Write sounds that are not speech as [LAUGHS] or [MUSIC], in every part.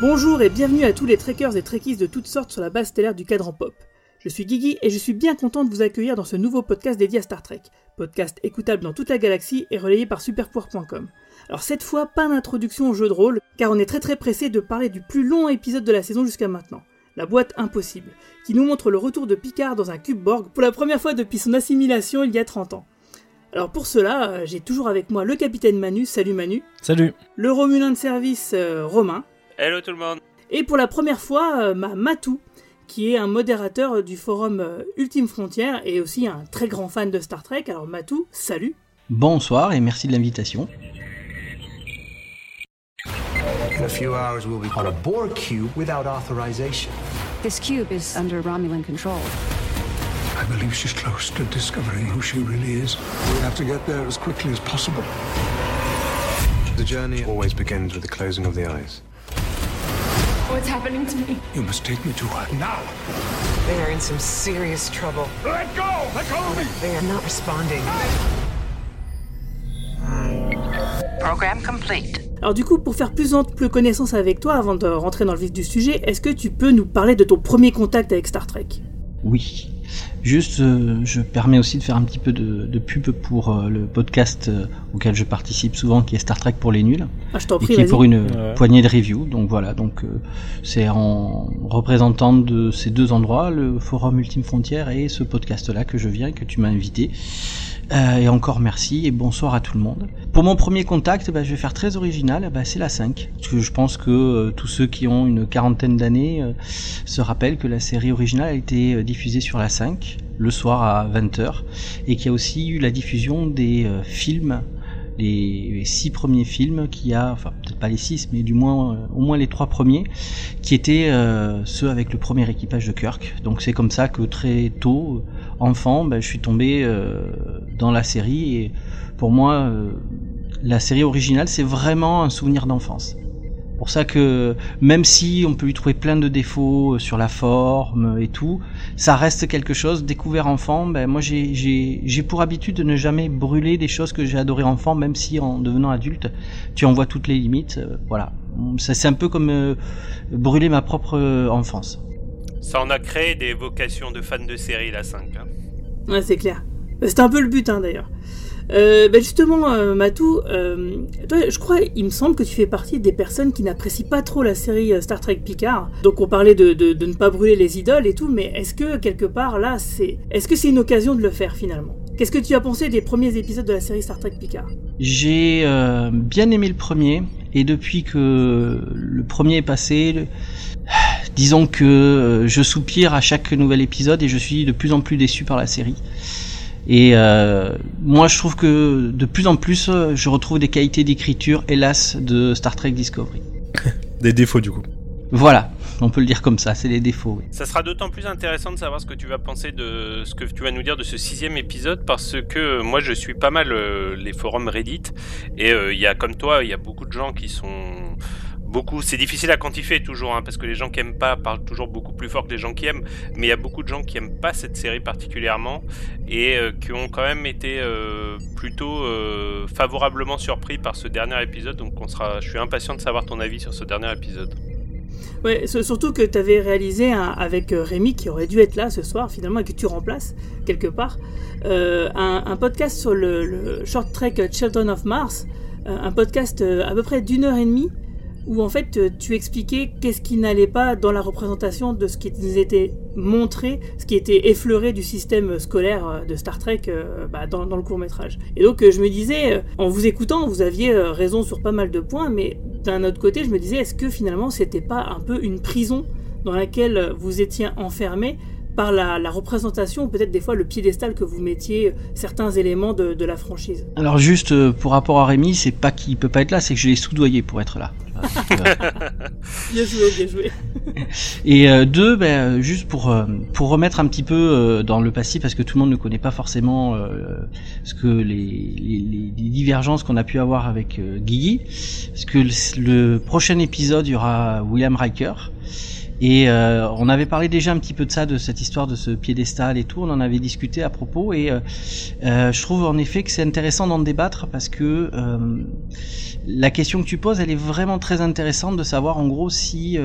Bonjour et bienvenue à tous les trekkers et trekkies de toutes sortes sur la base stellaire du cadran pop. Je suis Guigui et je suis bien content de vous accueillir dans ce nouveau podcast dédié à Star Trek. Podcast écoutable dans toute la galaxie et relayé par superpower.com. Alors cette fois, pas d'introduction au jeu de rôle, car on est très très pressé de parler du plus long épisode de la saison jusqu'à maintenant. La boîte impossible, qui nous montre le retour de Picard dans un cube Borg pour la première fois depuis son assimilation il y a 30 ans. Alors pour cela, euh, j'ai toujours avec moi le capitaine Manu, salut Manu. Salut. Le Romulin de service euh, Romain. Hello tout le monde. Et pour la première fois, euh, ma Matou, qui est un modérateur du forum euh, Ultime Frontière et aussi un très grand fan de Star Trek. Alors Matou, salut. Bonsoir et merci de l'invitation. In a few hours, we'll be on a Borg cube without authorization. This cube is under Romulan control. I believe she's close to discovering who she really is. We have to get there as quickly as possible. The journey always begins with the closing of the eyes. What's happening to me? You must take me to her now. They are in some serious trouble. Let go! Let go of me! They are not responding. Program complete. Alors du coup, pour faire plus ample connaissance avec toi, avant de rentrer dans le vif du sujet, est-ce que tu peux nous parler de ton premier contact avec Star Trek? Oui. Juste, euh, je permets aussi de faire un petit peu de, de pub pour euh, le podcast euh, auquel je participe souvent, qui est Star Trek pour les nuls, Ah, je t'en et prie, qui est pour une Ouais. poignée de reviews. Donc voilà, donc euh, c'est en représentant de ces deux endroits, le forum Ultime Frontière et ce podcast-là que je viens, et que tu m'as invité. Euh, et encore merci et bonsoir à tout le monde. Pour mon premier contact, bah, je vais faire très original, bah, c'est la 5. Parce que je pense que euh, tous ceux qui ont une quarantaine d'années euh, se rappellent que la série originale a été diffusée sur la 5 le soir à 20h et qu'il y a aussi eu la diffusion des films les, six premiers films qui a, peut-être pas les six, mais du moins au moins les trois premiers, qui étaient ceux avec le premier équipage de Kirk. Donc c'est comme ça que très tôt, enfant, ben, je suis tombé euh, dans la série et pour moi, euh, la série originale c'est vraiment un souvenir d'enfance. Pour ça que même si on peut lui trouver plein de défauts euh, sur la forme et tout, ça reste quelque chose découvert enfant. Ben moi j'ai pour habitude de ne jamais brûler des choses que j'ai adorées enfant, même si en devenant adulte, tu en vois toutes les limites. voilà, c'est un peu comme euh, brûler ma propre enfance. Ça en a créé des vocations de fans de série la 5. hein. Ouais, c'est clair. Euh, C'était un peu le but, hein, d'ailleurs. Euh, bah, justement, euh, Matou, euh, toi, je crois, il me semble que tu fais partie des personnes qui n'apprécient pas trop la série euh, Star Trek Picard. Donc on parlait de, de, de ne pas brûler les idoles et tout, mais est-ce que quelque part là, c'est, est-ce que c'est une occasion de le faire finalement? Qu'est-ce que tu as pensé des premiers épisodes de la série Star Trek Picard? J'ai euh, bien aimé le premier et depuis que le premier est passé, le- [SIGHS] disons que euh, je soupire à chaque nouvel épisode et je suis de plus en plus déçu par la série. Et euh, moi, je trouve que de plus en plus, euh, je retrouve des qualités d'écriture, hélas, de Star Trek Discovery. [LAUGHS] Des défauts du coup. Voilà, on peut le dire comme ça, c'est les défauts. oui. Ça sera d'autant plus intéressant de savoir ce que tu vas penser de ce que tu vas nous dire de ce sixième épisode parce que moi je suis pas mal euh, les forums Reddit et euh, il y a comme toi il y a beaucoup de gens qui sont beaucoup. C'est difficile à quantifier toujours hein, parce que les gens qui aiment pas parlent toujours beaucoup plus fort que les gens qui aiment. Mais il y a beaucoup de gens qui aiment pas cette série particulièrement et euh, qui ont quand même été euh, plutôt euh, favorablement surpris par ce dernier épisode. Donc on sera je suis impatient de savoir ton avis sur ce dernier épisode. Ouais, surtout que tu avais réalisé avec Rémi, qui aurait dû être là ce soir finalement, et que tu remplaces quelque part, un, podcast sur le, le short trek Children of Mars, un podcast à peu près d'une heure et demie, où en fait euh, tu expliquais qu'est-ce qui n'allait pas dans la représentation de ce qui nous était montré, ce qui était effleuré du système scolaire euh, de Star Trek euh, bah, dans, le court métrage. Et donc euh, je me disais, euh, en vous écoutant, vous aviez euh, raison sur pas mal de points, mais d'un autre côté, je me disais, est-ce que finalement c'était pas un peu une prison dans laquelle vous étiez enfermé par la, représentation, peut-être des fois le piédestal que vous mettiez euh, certains éléments de, la franchise? Alors juste euh, pour rapport à Rémi, c'est pas qu'il peut pas être là, c'est que je l'ai soudoyé pour être là. [LAUGHS] Bien joué, bien joué. [LAUGHS] Et euh, deux, ben, euh, juste pour euh, pour remettre un petit peu euh, dans le passif, parce que tout le monde ne connaît pas forcément euh, ce que les, les, les- divergences qu'on a pu avoir avec Guigui, parce que le, prochain épisode, il y aura William Riker. Et euh, on avait parlé déjà un petit peu de ça, de cette histoire de ce piédestal et tout. On en avait discuté à propos. Et euh, je trouve en effet que c'est intéressant d'en débattre parce que la question que tu poses, elle est vraiment très intéressante de savoir en gros si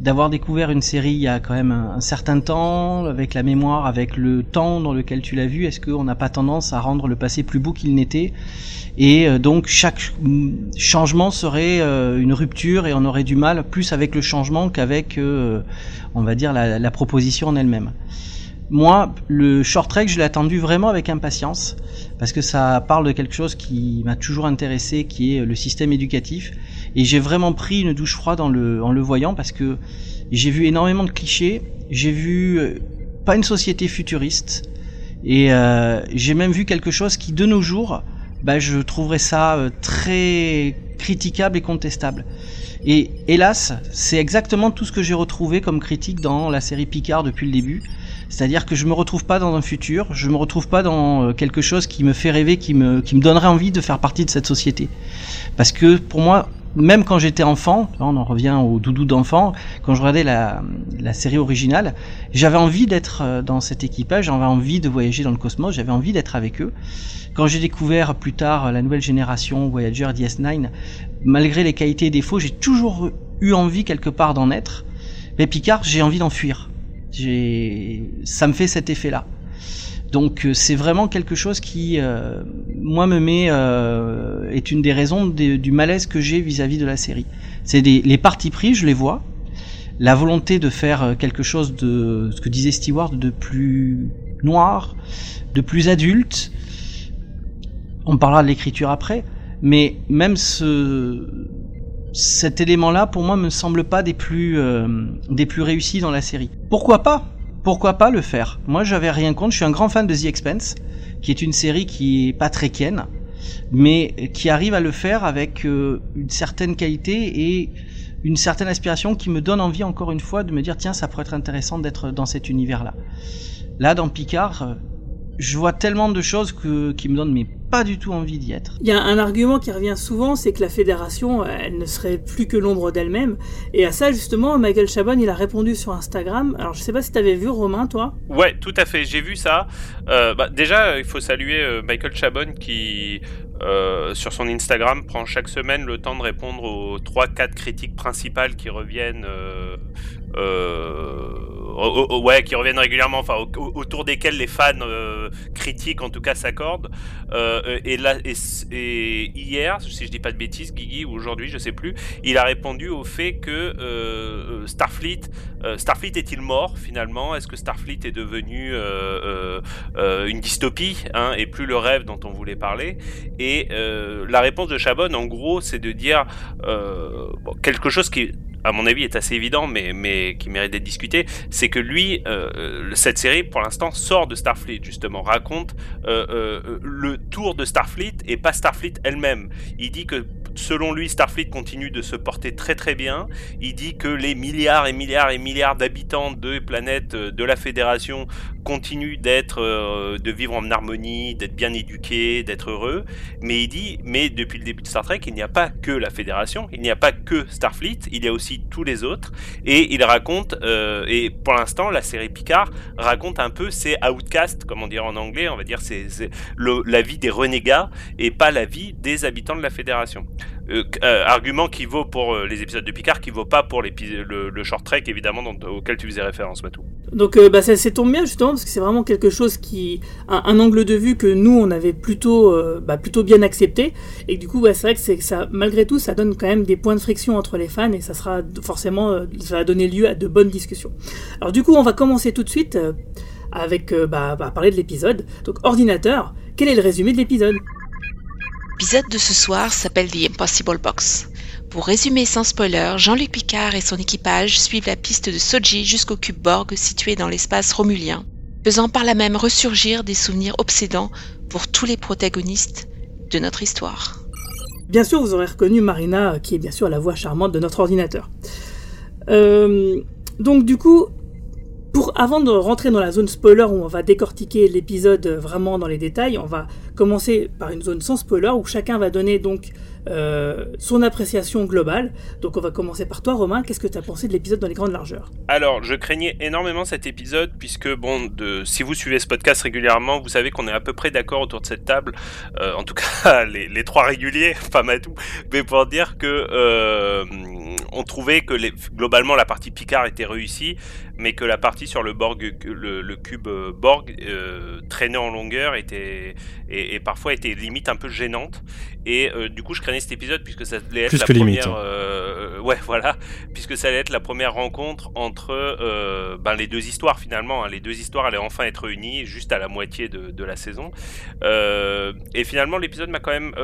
d'avoir découvert une série il y a quand même un, certain temps, avec la mémoire, avec le temps dans lequel tu l'as vu, est-ce qu'on n'a pas tendance à rendre le passé plus beau qu'il n'était? Et euh, donc chaque changement serait euh, une rupture et on aurait du mal plus avec le changement qu'avec, euh, on va dire, la proposition en elle-même. Moi, le short trek, je l'ai attendu vraiment avec impatience parce que ça parle de quelque chose qui m'a toujours intéressé, qui est le système éducatif et j'ai vraiment pris une douche froide en le, en le voyant parce que j'ai vu énormément de clichés. J'ai vu euh, pas une société futuriste. Et euh, j'ai même vu quelque chose qui, de nos jours, bah, je trouverais ça euh, très critiquable et contestable. Et hélas, c'est exactement tout ce que j'ai retrouvé comme critique dans la série Picard depuis le début. C'est-à-dire que je me retrouve pas dans un futur, je me retrouve pas dans quelque chose qui me fait rêver, qui me, qui me donnerait envie de faire partie de cette société. Parce que pour moi, même quand j'étais enfant, on en revient au doudou d'enfant, quand je regardais la, la série originale, j'avais envie d'être euh, dans cet équipage, j'avais envie de voyager dans le cosmos, j'avais envie d'être avec eux. Quand j'ai découvert plus tard la nouvelle génération Voyager DS9, malgré les qualités et défauts, j'ai toujours eu envie quelque part d'en être. Mais Picard, j'ai envie d'en fuir. Ça me fait cet effet-là. Donc euh, c'est vraiment quelque chose qui, euh, moi, me met, euh, est une des raisons du malaise que j'ai vis-à-vis de la série. C'est les parties pris, je les vois, la volonté de faire quelque chose de, ce que disait Stewart, de plus noir, de plus adulte. On parlera de l'écriture après, mais même ce, cet élément-là, pour moi, me semble pas des plus, des plus réussis dans la série. Pourquoi pas? Pourquoi pas le faire? Moi, j'avais rien contre. Je suis un grand fan de The Expense, qui est une série qui est pas très ken, mais qui arrive à le faire avec euh, une certaine qualité et une certaine aspiration qui me donne envie encore une fois de me dire tiens, ça pourrait être intéressant d'être dans cet univers-là. Là, dans Picard, euh, je vois tellement de choses que, qui me donnent mais pas du tout envie d'y être. Il y a un argument qui revient souvent, c'est que la fédération, elle ne serait plus que l'ombre d'elle-même. Et à ça, justement, Michael Chabon, il a répondu sur Instagram. Alors, je sais pas si tu avais vu, Romain, toi? Ouais, tout à fait, j'ai vu ça. Euh, bah, déjà, il faut saluer euh, Michael Chabon qui, euh, sur son Instagram, prend chaque semaine le temps de répondre aux 3-4 critiques principales qui reviennent euh, ouais, qui reviennent régulièrement, enfin autour desquels les fans euh, critiques en tout cas s'accordent. Euh, et, là, et, hier, si je dis pas de bêtises, Guigui ou aujourd'hui, je sais plus, il a répondu au fait que Starfleet, Starfleet est-il mort finalement? Est-ce que Starfleet est devenu une dystopie hein, et plus le rêve dont on voulait parler? Et la réponse de Chabon, en gros, c'est de dire quelque chose qui à mon avis, est assez évident, mais, qui mérite d'être discuté, c'est que lui, euh, cette série, pour l'instant, sort de Starfleet, justement, raconte euh, euh, le tour de Starfleet et pas Starfleet elle-même. Il dit que selon lui, Starfleet continue de se porter très très bien. Il dit que les milliards et milliards et milliards d'habitants de planètes de la Fédération continuent d'être, de vivre en harmonie, d'être bien éduqués, d'être heureux. Mais il dit, mais depuis le début de Star Trek, il n'y a pas que la Fédération, il n'y a pas que Starfleet, il y a aussi tous les autres. Et il raconte, euh, et pour l'instant, la série Picard raconte un peu ces outcasts, comme on dirait en anglais, on va dire c'est la vie des renégats et pas la vie des habitants de la Fédération. Euh, euh, argument qui vaut pour les épisodes de Picard, qui vaut pas pour le, le short trek évidemment auquel tu faisais référence, Matou. Donc bah, ça, ça, tombe bien justement parce que c'est vraiment quelque chose qui un, angle de vue que nous on avait plutôt bah, plutôt bien accepté et du coup bah, c'est vrai que c'est ça malgré tout ça donne quand même des points de friction entre les fans et ça sera forcément, euh, ça va donner lieu à de bonnes discussions. Alors du coup, on va commencer tout de suite euh, avec euh, bah, bah, parler de l'épisode. Donc ordinateur, quel est le résumé de l'épisode? L'épisode de ce soir s'appelle The Impossible Box. Pour résumer sans spoiler, Jean-Luc Picard et son équipage suivent la piste de Soji jusqu'au cube Borg situé dans l'espace romulien, faisant par là même ressurgir des souvenirs obsédants pour tous les protagonistes de notre histoire. Bien sûr, vous aurez reconnu Marina, qui est bien sûr la voix charmante de notre ordinateur. Euh, donc du coup, pour, avant de rentrer dans la zone spoiler où on va décortiquer l'épisode vraiment dans les détails, on va commencer par une zone sans spoiler où chacun va donner donc euh, son appréciation globale. Donc on va commencer par toi Romain, qu'est-ce que tu as pensé de l'épisode dans les grandes largeurs? Alors je craignais énormément cet épisode puisque bon, de, si vous suivez ce podcast régulièrement, vous savez qu'on est à peu près d'accord autour de cette table, euh, en tout cas [LAUGHS] les, trois réguliers, [LAUGHS] pas Matou, mais pour dire que euh, on trouvait que globalement la partie Picard était réussie, mais que la partie sur le Borg, le, cube Borg traînait en longueur était et, et, parfois était limite un peu gênante. Et du coup, je craignais cet épisode puisque ça allait être Plus la que première, limite, hein. euh, [LAUGHS] ouais, voilà, puisque ça allait être la première rencontre entre euh, ben, les deux histoires finalement. hein. Les deux histoires allaient enfin être réunies juste à la moitié de, de la saison. Euh, et finalement, l'épisode m'a quand même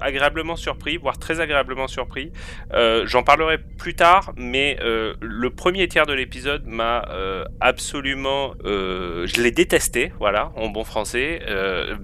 agréablement surpris, voire très agréablement surpris. J'en parlerai plus tard, mais le premier tiers de l'épisode m'a absolument, je l'ai détesté, voilà, en bon français,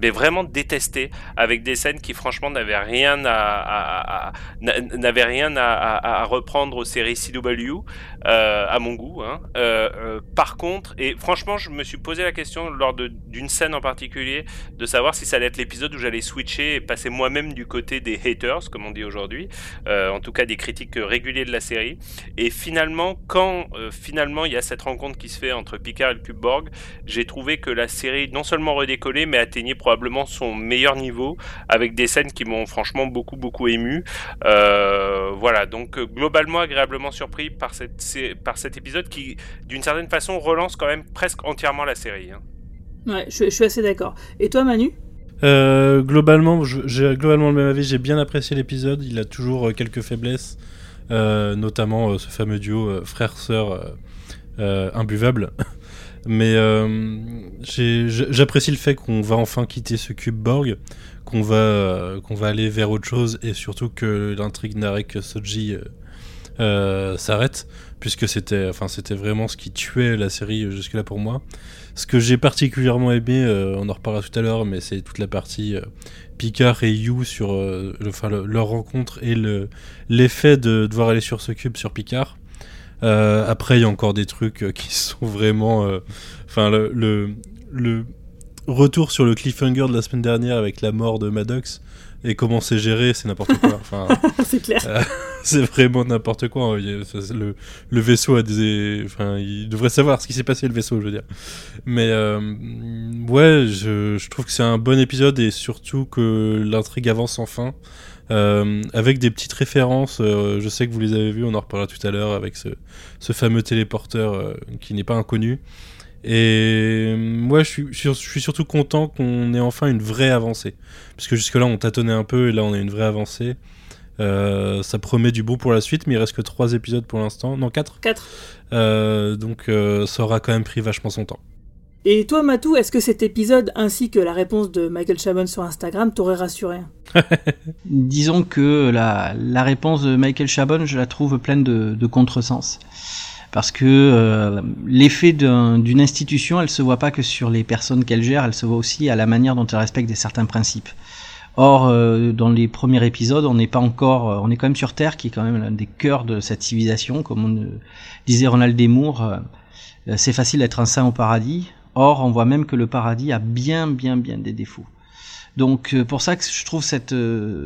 mais vraiment détesté, avec des scènes qui franchement n'avaient rien à, à- à- n'a- n'avaient rien à, reprendre aux séries CW, euh, à mon goût. hein. Euh, euh, par contre, et franchement, je me suis posé la question lors d'une scène en particulier de savoir si ça allait être l'épisode où j'allais switcher et passer moi-même du côté des haters, comme on dit aujourd'hui, en tout cas des critiques réguliers de la série. Et finalement, quand finalement il y a cette rencontre qui se fait entre Picard et le Cube Borg, j'ai trouvé que la série non seulement redécollait, mais atteignait probablement son meilleur niveau, avec des scènes qui m'ont franchement beaucoup beaucoup ému. Voilà, donc globalement agréablement surpris par, cette, par cet épisode qui, d'une certaine façon, relance quand même presque entièrement la série. hein. Ouais, je, je suis assez d'accord. Et toi Manu? Euh, globalement, j'ai globalement le même avis. J'ai bien apprécié l'épisode. Il a toujours euh, quelques faiblesses, euh, notamment euh, ce fameux duo euh, frère-sœur euh, euh, imbuvable. [LAUGHS] Mais euh, j'apprécie le fait qu'on va enfin quitter ce cube Borg, qu'on va, euh, qu'on va aller vers autre chose et surtout que l'intrigue Narek Soji euh, euh, s'arrête, puisque c'était enfin, c'était vraiment ce qui tuait la série euh, jusque-là pour moi. Ce que j'ai particulièrement aimé, euh, on en reparlera tout à l'heure, mais c'est toute la partie euh, Picard et You sur euh, le- enfin, le- leur rencontre et le- l'effet de devoir aller sur ce cube sur Picard. Après, il y a encore des trucs [LAUGHS] qui sont vraiment. Enfin, le, le, le retour sur le cliffhanger de la semaine dernière avec la mort de Maddox et comment c'est géré, c'est n'importe quoi. Enfin, [LAUGHS] C'est clair. [LAUGHS] c'est vraiment n'importe quoi. hein. Le, vaisseau a des. Enfin, il devrait savoir ce qui s'est passé, le vaisseau, je veux dire. Mais euh, ouais, je, trouve que c'est un bon épisode et surtout que l'intrigue avance enfin. Euh, avec des petites références, euh, je sais que vous les avez vues, on en reparlera tout à l'heure avec ce, fameux téléporteur qui n'est pas inconnu. Et suis- je suis surtout content qu'on ait enfin une vraie avancée. Parce que jusque-là, on tâtonnait un peu et là, on a une vraie avancée. Euh, ça promet du bon pour la suite, mais il reste que 3 épisodes pour l'instant. Non, 4 4. donc euh, ça aura quand même pris vachement son temps. Et toi Matou, est-ce que cet épisode ainsi que la réponse de Michael Chabon sur Instagram t'aurait rassuré [LAUGHS] Disons que la, la réponse de Michael Chabon, je la trouve pleine de, de contresens. Parce que euh, l'effet d'un- d'une institution, elle se voit pas que sur les personnes qu'elle gère, elle se voit aussi à la manière dont elle respecte des certains principes. Or, euh, dans les premiers épisodes, on n'est pas encore, euh, on est quand même sur Terre, qui est quand même l'un des cœurs de cette civilisation, comme on, euh, disait Ronald Desmours. c'est facile d'être un saint au paradis. Or, on voit même que le paradis a bien, bien, bien des défauts. Donc, pour ça que je trouve cette,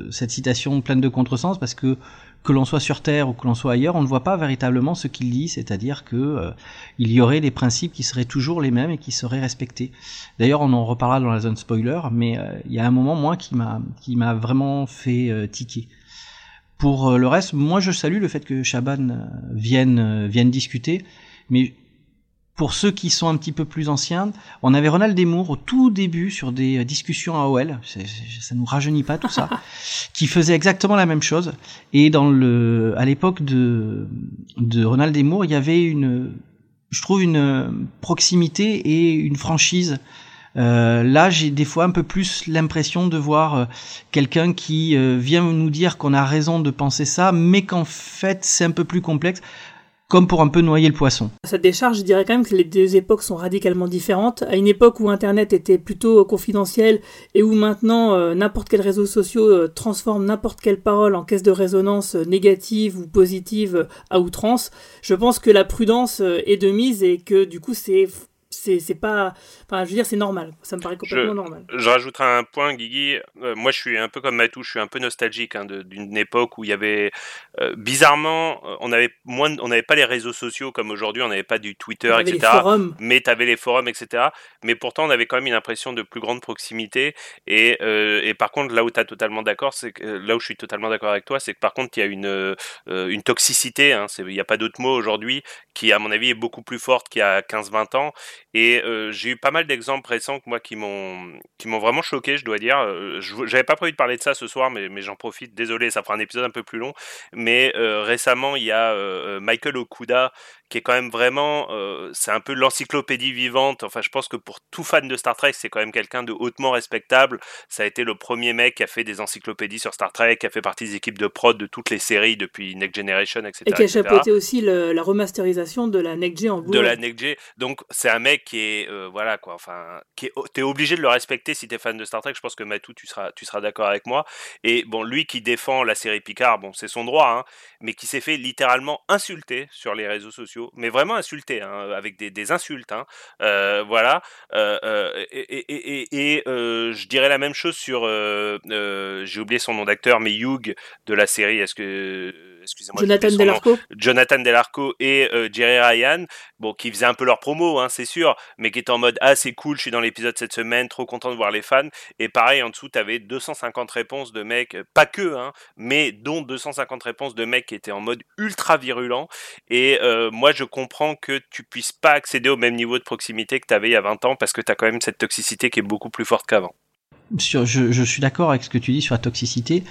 cette citation pleine de contresens, parce que que l'on soit sur Terre ou que l'on soit ailleurs, on ne voit pas véritablement ce qu'il dit, c'est-à-dire que euh, il y aurait des principes qui seraient toujours les mêmes et qui seraient respectés. D'ailleurs, on en reparlera dans la zone spoiler, mais euh, il y a un moment moi qui m'a qui m'a vraiment fait euh, tiquer. Pour euh, le reste, moi je salue le fait que Chaban vienne vienne discuter, mais pour ceux qui sont un petit peu plus anciens, on avait Ronald Desmours au tout début sur des euh, discussions à OL, ça nous rajeunit pas tout ça, [LAUGHS] qui faisait exactement la même chose. Et dans le, à l'époque de, de Ronald Desmours, il y avait une, je trouve une euh, proximité et une franchise. Euh, là, j'ai des fois un peu plus l'impression de voir euh, quelqu'un qui euh, vient nous dire qu'on a raison de penser ça, mais qu'en fait c'est un peu plus complexe, comme pour un peu noyer le poisson. Cette décharge, je dirais quand même que les deux époques sont radicalement différentes. À une époque où Internet était plutôt confidentiel et où maintenant euh, n'importe quel réseau social euh, transforme n'importe quelle parole en caisse de résonance euh, négative ou positive euh, à outrance, je pense que la prudence est de mise et que du coup c'est c'est pas. Enfin, je veux dire, c'est normal. Ça me paraît complètement normal. Je rajouterai un point, Guigui. Euh, moi, je suis un peu comme Matou, je suis un peu nostalgique hein, d'une époque où il y avait. Euh, bizarrement, euh, on avait moins, on n'avait pas les réseaux sociaux comme aujourd'hui, on n'avait pas du Twitter, etc. Les forums. Mais tu avais les forums, etc. Mais pourtant, on avait quand même une impression de plus grande proximité. Et, et par contre, là où tu as totalement d'accord, c'est là où je suis totalement d'accord avec toi, c'est que par contre, il y a une, une toxicité. Hein, il n'y a pas d'autre mot aujourd'hui qui, à mon avis, est beaucoup plus forte qu'il y a 15-20 ans. Et euh, j'ai eu pas mal d'exemples récents moi qui m'ont qui m'ont vraiment choqué, je dois dire. Euh, j'avais pas prévu de parler de ça ce soir, mais, mais j'en profite. Désolé, ça fera un épisode un peu plus long. Mais euh, récemment, il y a Michael Okuda qui est quand même vraiment, c'est un peu l'encyclopédie vivante. Enfin, je pense que pour tout fan de Star Trek, c'est quand même quelqu'un de hautement respectable. Ça a été le premier mec qui a fait des encyclopédies sur Star Trek, qui a fait partie des équipes de prod de toutes les séries depuis Next Generation, etc. Et qui a chapeauté aussi la remasterisation de la Next G en De la Next G. Donc, c'est un mec qui est euh, voilà quoi enfin qui t'es obligé de le respecter si t'es fan de Star Trek je pense que Matou tu seras tu seras d'accord avec moi et bon lui qui défend la série Picard bon c'est son droit hein, mais qui s'est fait littéralement insulter sur les réseaux sociaux mais vraiment insulter hein, avec des, des insultes hein, euh, voilà euh, et, et, et je dirais la même chose sur j'ai oublié son nom d'acteur mais Hugh de la série est-ce que excusez-moi Jonathan Delarco Jonathan Delarco et Jerry Ryan bon qui faisaient un peu leur promo hein, c'est sûr mais qui était en mode ah c'est cool, je suis dans l'épisode cette semaine, trop content de voir les fans. Et pareil en dessous, tu avais 250 réponses de mecs, pas que, hein, mais dont 250 réponses de mecs qui étaient en mode ultra virulent. Et euh, moi je comprends que tu puisses pas accéder au même niveau de proximité que tu avais il y a 20 ans parce que tu as quand même cette toxicité qui est beaucoup plus forte qu'avant. Je, suis d'accord avec ce que tu dis sur la toxicité,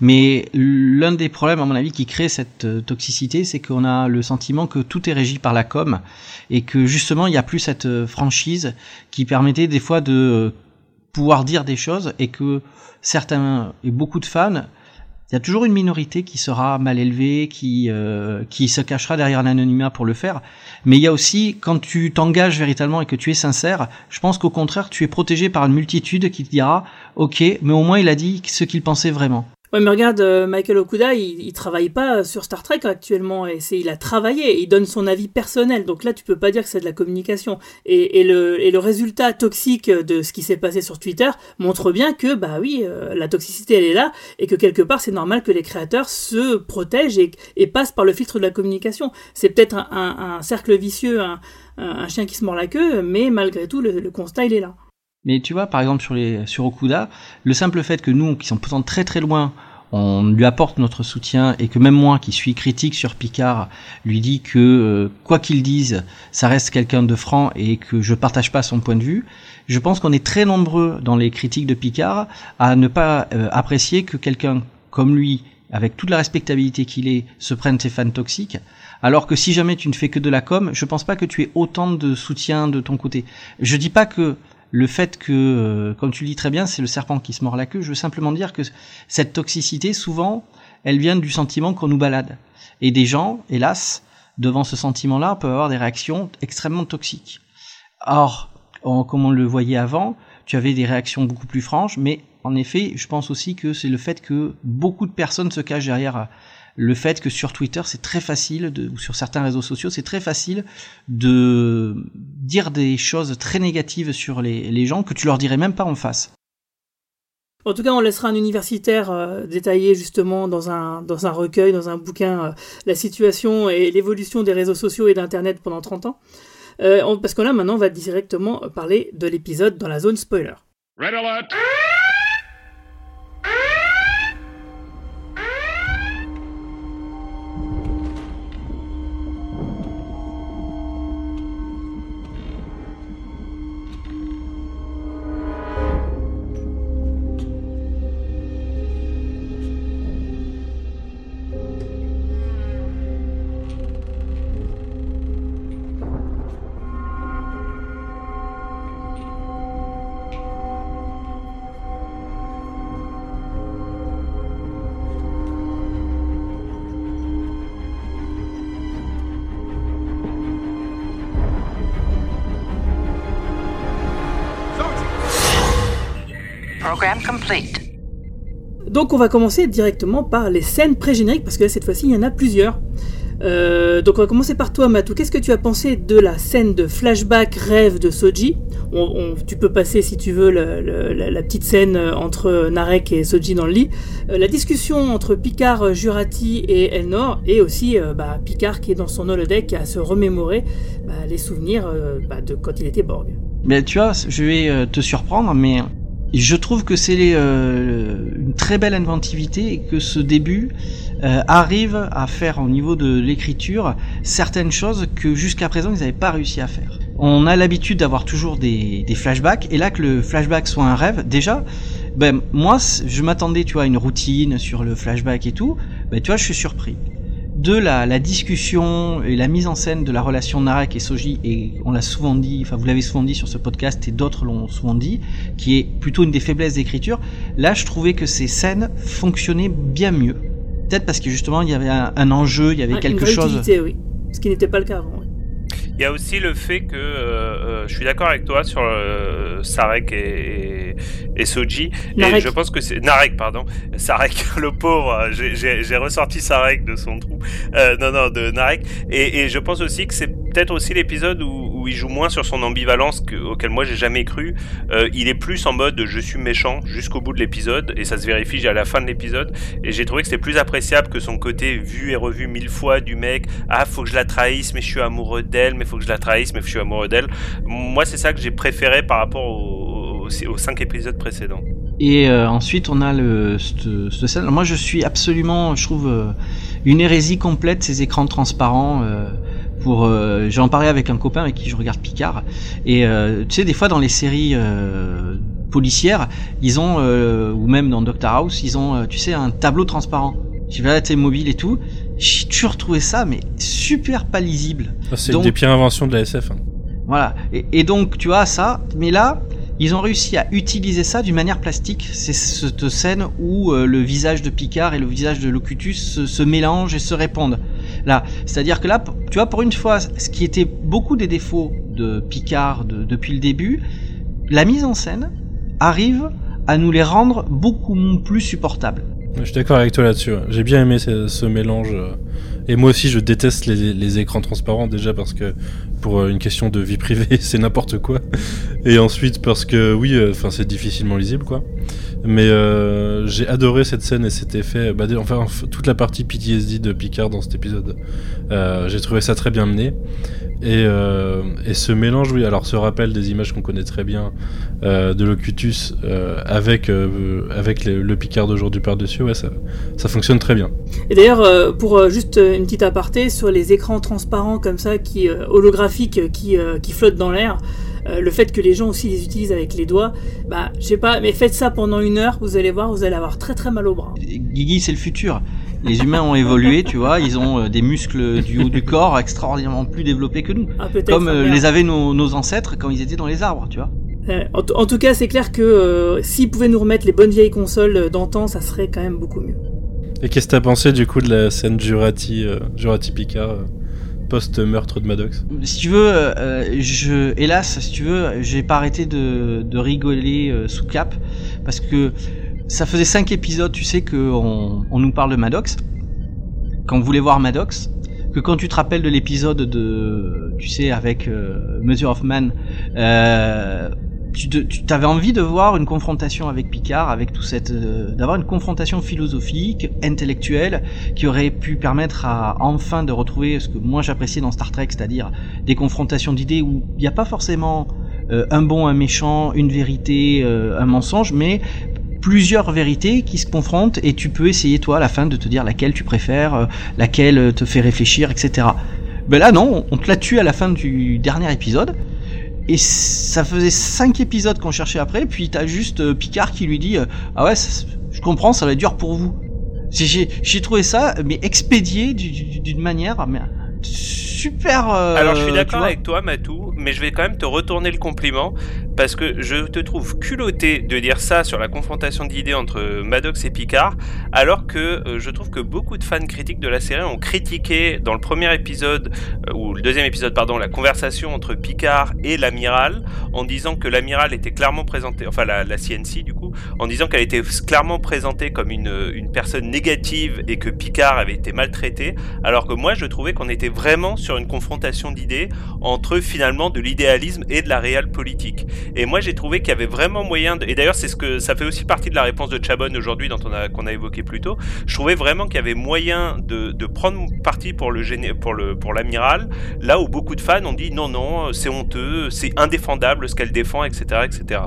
mais l'un des problèmes, à mon avis, qui crée cette euh, toxicité, c'est qu'on a le sentiment que tout est régi par la com et que justement, il n'y a plus cette euh, franchise qui permettait des fois de euh, pouvoir dire des choses et que certains et beaucoup de fans il y a toujours une minorité qui sera mal élevée, qui euh, qui se cachera derrière l'anonymat pour le faire. Mais il y a aussi quand tu t'engages véritablement et que tu es sincère, je pense qu'au contraire tu es protégé par une multitude qui te dira ok, mais au moins il a dit ce qu'il pensait vraiment. Ouais, mais regarde, euh, Michael Okuda, il, il travaille pas sur Star Trek actuellement, et c'est, il a travaillé, il donne son avis personnel, donc là tu peux pas dire que c'est de la communication. Et, le, et le résultat toxique de ce qui s'est passé sur Twitter montre bien que, bah oui, euh, la toxicité elle est là, et que quelque part c'est normal que les créateurs se protègent et, passent par le filtre de la communication. C'est peut-être un, un, un cercle vicieux, un, un, chien qui se mord la queue, mais malgré tout le, le constat il est là. Mais tu vois, par exemple, sur, les, sur Okuda, le simple fait que nous, qui sommes pourtant très très loin, on lui apporte notre soutien et que même moi, qui suis critique sur Picard, lui dit que euh, quoi qu'il dise, ça reste quelqu'un de franc et que je partage pas son point de vue. Je pense qu'on est très nombreux dans les critiques de Picard à ne pas euh, apprécier que quelqu'un comme lui, avec toute la respectabilité qu'il est, se prenne ses fans toxiques. Alors que si jamais tu ne fais que de la com, je pense pas que tu aies autant de soutien de ton côté. Je dis pas que le fait que, euh, comme tu le dis très bien, c'est le serpent qui se mord la queue, je veux simplement dire que cette toxicité, souvent, elle vient du sentiment qu'on nous balade. Et des gens, hélas, devant ce sentiment-là, peuvent avoir des réactions extrêmement toxiques. Or, comme on le voyait avant, tu avais des réactions beaucoup plus franches, mais en effet, je pense aussi que c'est le fait que beaucoup de personnes se cachent derrière le fait que sur Twitter, c'est très facile, de, ou sur certains réseaux sociaux, c'est très facile de dire des choses très négatives sur les, gens que tu leur dirais même pas en face. En tout cas, on laissera un universitaire euh, détailler justement dans un, dans un recueil, dans un bouquin, euh, la situation et l'évolution des réseaux sociaux et d'Internet pendant 30 ans. Euh, parce que là, maintenant, on va directement parler de l'épisode dans la zone spoiler. Red alert Donc on va commencer directement par les scènes pré-génériques, parce que là cette fois-ci il y en a plusieurs. Euh, donc on va commencer par toi Matou. Qu'est-ce que tu as pensé de la scène de flashback rêve de Soji? On, on, Tu peux passer si tu veux le, le, la, la, petite scène entre Narek et Soji dans le lit. Euh, la discussion entre Picard, Jurati et Elnor et aussi euh, bah, Picard qui est dans son holodeck à se remémorer bah, les souvenirs euh, bah, de quand il était Borg. Mais tu vois, je vais te surprendre, mais je trouve que c'est une très belle inventivité et que ce début euh, arrive à faire au niveau de l'écriture certaines choses que jusqu'à présent ils n'avaient pas réussi à faire. On a l'habitude d'avoir toujours des, des, flashbacks et là que le flashback soit un rêve, déjà, ben moi je m'attendais tu vois à une routine sur le flashback et tout, ben tu vois je suis surpris. De la, la discussion et la mise en scène de la relation Narek et Soji, et on l'a souvent dit, enfin vous l'avez souvent dit sur ce podcast et d'autres l'ont souvent dit, qui est plutôt une des faiblesses d'écriture, là je trouvais que ces scènes fonctionnaient bien mieux. Peut-être parce que justement il y avait un, un enjeu, il y avait ah, quelque une chose. Utilité, oui. Ce qui n'était pas le cas avant. Oui. Il y a aussi le fait que euh, je suis d'accord avec toi sur euh, Sarek et, et, et Soji. Narek. Et je pense que c'est Narek, pardon. Sarek, [LAUGHS] le pauvre. J'ai ressorti Sarek de son trou. Euh, non, non, de Narek. Et, et je pense aussi que c'est peut-être aussi l'épisode où, où, il joue moins sur son ambivalence que, auquel moi j'ai jamais cru. Euh, il est plus en mode je suis méchant jusqu'au bout de l'épisode et ça se vérifie à la fin de l'épisode. Et j'ai trouvé que c'était plus appréciable que son côté vu et revu mille fois du mec. Ah, faut que je la trahisse, mais je suis amoureux d'elle, mais faut que je la trahisse, mais je suis amoureux d'elle. Moi, c'est ça que j'ai préféré par rapport aux, aux, aux cinq épisodes précédents. Et euh, ensuite, on a le cette, cette scène. Moi, je suis absolument, je trouve, euh, une hérésie complète ces écrans transparents. Euh, pour, euh, j'en parlais avec un copain avec qui je regarde Picard. Et euh, tu sais, des fois dans les séries euh, policières, ils ont, ou même dans Doctor House, ils ont, tu sais, un tableau transparent. Tu vas à mobile et tout. J'ai toujours trouvé ça, mais super pas lisible. Ah, c'est une des pires inventions de la SF. Hein. Voilà. Et, et donc, tu as ça, mais là, ils ont réussi à utiliser ça d'une manière plastique. C'est cette scène où euh, le visage de Picard et le visage de Locutus se, mélangent et se répondent. Là, c'est-à-dire que là, tu vois, pour une fois, ce qui était beaucoup des défauts de Picard de, depuis le début, la mise en scène arrive à nous les rendre beaucoup plus supportables. Je suis d'accord avec toi là-dessus. J'ai bien aimé ce, mélange. Et moi aussi, je déteste les, écrans transparents déjà parce que pour une question de vie privée, [LAUGHS] c'est n'importe quoi. Et ensuite parce que oui, enfin c'est difficilement lisible quoi. Mais euh, j'ai adoré cette scène et cet effet. Bah, enfin, toute la partie PTSD de Picard dans cet épisode, euh, j'ai trouvé ça très bien mené. Et, euh, et, ce mélange, oui, alors ce rappel des images qu'on connaît très bien euh, de Locutus euh, avec, avec le Picard d'aujourd'hui par-dessus, ouais, ça, ça fonctionne très bien. Et d'ailleurs, pour juste une petite aparté, sur les écrans transparents comme ça, qui, holographiques, qui, qui flottent dans l'air, le fait que les gens aussi les utilisent avec les doigts, bah, je sais pas, mais faites ça pendant une heure, vous allez voir, vous allez avoir très très mal au bras. Guigui, c'est le futur. Les humains ont évolué, tu vois, ils ont euh, des muscles du haut du corps extraordinairement plus développés que nous. Ah, comme euh, les avaient nos, nos, ancêtres quand ils étaient dans les arbres, tu vois. Euh, en, en, tout cas, c'est clair que euh, s'ils pouvaient nous remettre les bonnes vieilles consoles d'antan, ça serait quand même beaucoup mieux. Et qu'est-ce que t'as pensé du coup de la scène Jurati, Jurati Picard post-meurtre de Maddox Si tu veux, euh, je, hélas, si tu veux, j'ai pas arrêté de, rigoler euh, sous cap parce que ça faisait cinq épisodes, tu sais, qu'on on nous parle de Maddox. Quand on voulait voir Maddox, que quand tu te rappelles de l'épisode de, tu sais, avec euh, Measure of Man, tu, avais envie de voir une confrontation avec Picard, avec tout cette, euh, d'avoir une confrontation philosophique, intellectuelle, qui aurait pu permettre à enfin de retrouver ce que moi j'appréciais dans Star Trek, c'est-à-dire des confrontations d'idées où il n'y a pas forcément euh, un bon, un méchant, une vérité, euh, un mensonge, mais plusieurs vérités qui se confrontent et tu peux essayer toi à la fin de te dire laquelle tu préfères, laquelle te fait réfléchir, etc. Ben là non, on te la tue à la fin du dernier épisode. Et ça faisait cinq épisodes qu'on cherchait après, puis t'as juste euh, Picard qui lui dit euh, Ah ouais, ça, je comprends, ça va être dur pour vous. J'ai trouvé ça, mais expédié d'une manière mais, super. Euh, Alors je suis d'accord avec toi, Matou, mais je vais quand même te retourner le compliment parce que je te trouve culotté de dire ça sur la confrontation d'idées entre Maddox et Picard, alors que euh, je trouve que beaucoup de fans critiques de la série ont critiqué dans le premier épisode, euh, ou le deuxième épisode, pardon, la conversation entre Picard et l'amiral, en disant que l'amiral était clairement présenté, enfin la, CNC du coup, en disant qu'elle était clairement présentée comme une, une personne négative et que Picard avait été maltraité, alors que moi je trouvais qu'on était vraiment sur une confrontation d'idées entre finalement de l'idéalisme et de la réelle politique. Et moi j'ai trouvé qu'il y avait vraiment moyen, de... et d'ailleurs c'est ce que ça fait aussi partie de la réponse de Chabon aujourd'hui dont on a qu'on a évoqué plus tôt. Je trouvais vraiment qu'il y avait moyen de, de prendre parti pour le pour le pour l'amiral, là où beaucoup de fans ont dit non non c'est honteux, c'est indéfendable ce qu'elle défend, etc etc.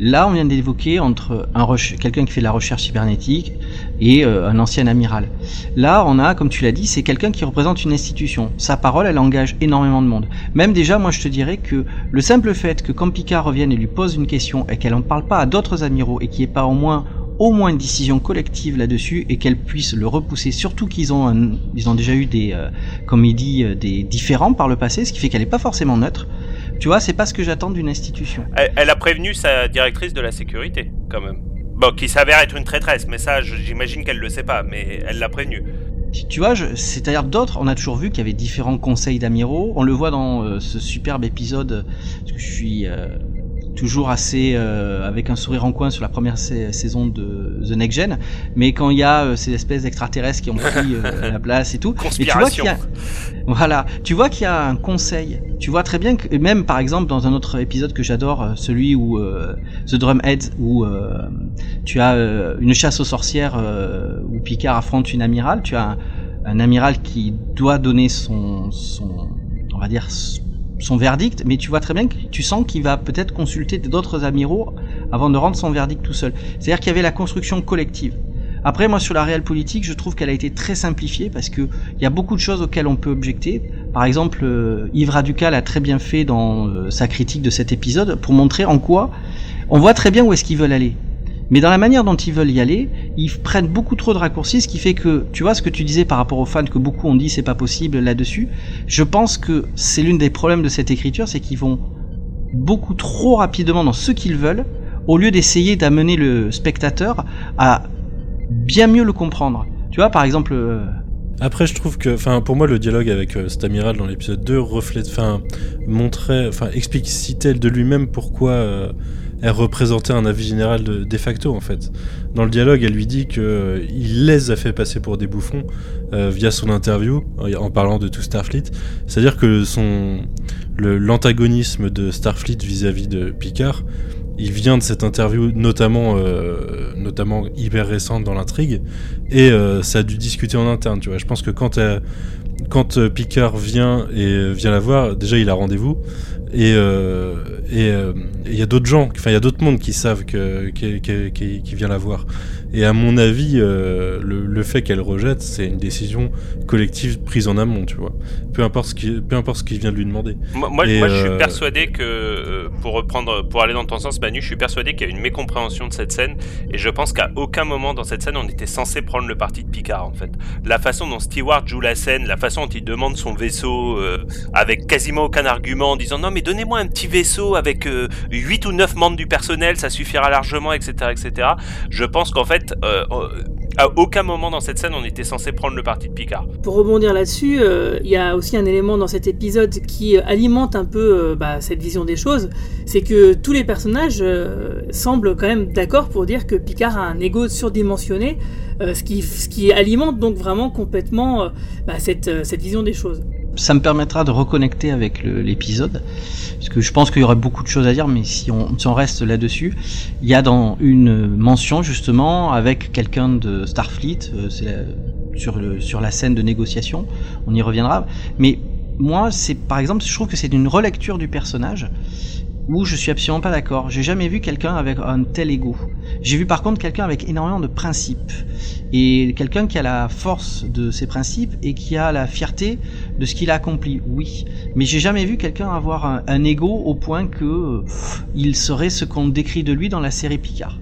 Là, on vient d'évoquer entre un quelqu'un qui fait de la recherche cybernétique et euh, un ancien amiral. Là, on a, comme tu l'as dit, c'est quelqu'un qui représente une institution. Sa parole, elle engage énormément de monde. Même déjà, moi, je te dirais que le simple fait que quand Picard revienne et lui pose une question et qu'elle n'en parle pas à d'autres amiraux et qu'il n'y ait pas au moins au moins une décision collective là-dessus et qu'elle puisse le repousser. Surtout qu'ils ont, ont déjà eu des, euh, comme il dit, euh, des différents par le passé, ce qui fait qu'elle n'est pas forcément neutre. Tu vois, c'est pas ce que j'attends d'une institution. Elle, elle, a prévenu sa directrice de la sécurité, quand même. Bon, qui s'avère être une traîtresse, mais ça, j'imagine qu'elle le sait pas, mais elle l'a prévenu. Tu vois, c'est-à-dire d'autres, on a toujours vu qu'il y avait différents conseils d'amiraux. On le voit dans euh, ce superbe épisode, parce que je suis euh, toujours assez euh, avec un sourire en coin sur la première saison de The Next Gen, mais quand il y a euh, ces espèces d'extraterrestres qui ont pris euh, [LAUGHS] la place et tout, mais tu vois qu'il y a, [LAUGHS] voilà, tu vois qu'il y a un conseil. Tu vois très bien que même par exemple dans un autre épisode que j'adore, celui où The Drumhead, où tu as une chasse aux sorcières où Picard affronte une amirale, tu as un, un amiral qui doit donner son, son on va dire son verdict, mais tu vois très bien que tu sens qu'il va peut-être consulter d'autres amiraux avant de rendre son verdict tout seul. C'est-à-dire qu'il y avait la construction collective. Après, moi, sur la réelle politique, je trouve qu'elle a été très simplifiée parce que il y a beaucoup de choses auxquelles on peut objecter. Par exemple, euh, Yves Raducal a très bien fait dans euh, sa critique de cet épisode pour montrer en quoi on voit très bien où est-ce qu'ils veulent aller. Mais dans la manière dont ils veulent y aller, ils prennent beaucoup trop de raccourcis, ce qui fait que, tu vois ce que tu disais par rapport aux fans que beaucoup ont dit c'est pas possible là-dessus. Je pense que c'est l'une des problèmes de cette écriture, c'est qu'ils vont beaucoup trop rapidement dans ce qu'ils veulent, au lieu d'essayer d'amener le spectateur à bien mieux le comprendre. Tu vois, par exemple. Euh, Après, je trouve que, enfin, pour moi, le dialogue avec euh, cet amiral dans l'épisode 2 reflète, enfin, montrait, enfin, explicitait de lui-même pourquoi. Euh, elle représentait un avis général de, facto en fait. Dans le dialogue, elle lui dit que euh, il les a fait passer pour des bouffons euh, via son interview en parlant de tout Starfleet. C'est-à-dire que son l'antagonisme de Starfleet vis-à-vis de Picard, il vient de cette interview notamment euh, notamment hyper récente dans l'intrigue et euh, ça a dû discuter en interne. Tu vois, je pense que quand quand Picard vient et vient la voir, déjà il a rendez-vous et euh, et il y a d'autres gens, enfin il y a d'autres mondes qui savent que qui vient la voir. Et à mon avis, euh, le, le, fait qu'elle rejette, c'est une décision collective prise en amont, tu vois. Peu importe ce qui, peu importe ce qui vient de lui demander. Moi, moi, moi je suis persuadé que pour reprendre, pour aller dans ton sens, Manu, je suis persuadé qu'il y a une mécompréhension de cette scène, et je pense qu'à aucun moment dans cette scène on était censé prendre le parti de Picard en fait. La façon dont Stewart joue la scène, la façon dont il demande son vaisseau euh, avec quasiment aucun argument, en disant non mais donnez-moi un petit vaisseau avec euh, 8 ou 9 membres du personnel, ça suffira largement, etc., etc. Je pense qu'en fait, euh, à aucun moment dans cette scène on était censé prendre le parti de Picard. Pour rebondir là-dessus, euh, il y a aussi un élément dans cet épisode qui euh, alimente un peu bah, cette vision des choses, c'est que tous les personnages semblent quand même d'accord pour dire que Picard a un ego surdimensionné, ce, qui, ce qui alimente donc vraiment complètement bah, cette, cette vision des choses ça me permettra de reconnecter avec l'épisode, parce que je pense qu'il y aurait beaucoup de choses à dire, mais si on, s'en reste là-dessus, il y a dans une mention justement avec quelqu'un de Starfleet, euh, sur la scène de négociation, on y reviendra, mais moi, c'est par exemple, je trouve que c'est une relecture du personnage où je suis absolument pas d'accord. J'ai jamais vu quelqu'un avec un tel ego. J'ai vu par contre quelqu'un avec énormément de principes et quelqu'un qui a la force de ses principes et qui a la fierté de ce qu'il a accompli. Oui, mais j'ai jamais vu quelqu'un avoir un, un, ego au point que il serait ce qu'on décrit de lui dans la série Picard.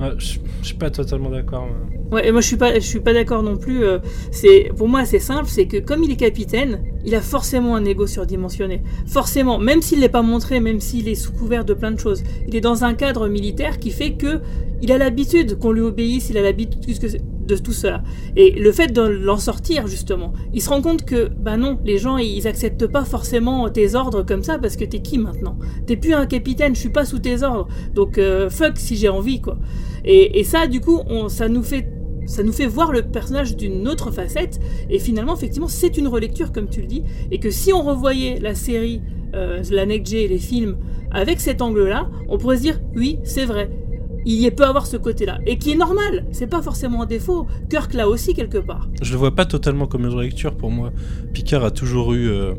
Ah, je, je, suis pas totalement d'accord. Ouais, et moi je suis pas, je suis pas d'accord non plus. Euh, c'est, pour moi, c'est simple, c'est que comme il est capitaine, il a forcément un ego surdimensionné. Forcément, même s'il n'est pas montré, même s'il est sous couvert de plein de choses. Il est dans un cadre militaire qui fait que il a l'habitude qu'on lui obéisse, il a l'habitude de tout cela. Et le fait de l'en sortir, justement, il se rend compte que, bah non, les gens, ils acceptent pas forcément tes ordres comme ça parce que t'es qui maintenant? T'es plus un capitaine, je suis pas sous tes ordres. Donc, euh, fuck si j'ai envie, quoi. Et, ça, du coup, on, ça nous fait ça nous fait voir le personnage d'une autre facette, et finalement, effectivement, c'est une relecture, comme tu le dis, et que si on revoyait la série, euh, la et les films avec cet angle-là, on pourrait se dire, oui, c'est vrai, il y peut avoir ce côté-là. Et qui est normal, c'est pas forcément un défaut. Kirk l'a aussi quelque part. Je le vois pas totalement comme une relecture pour moi. Picard a toujours eu. Euh,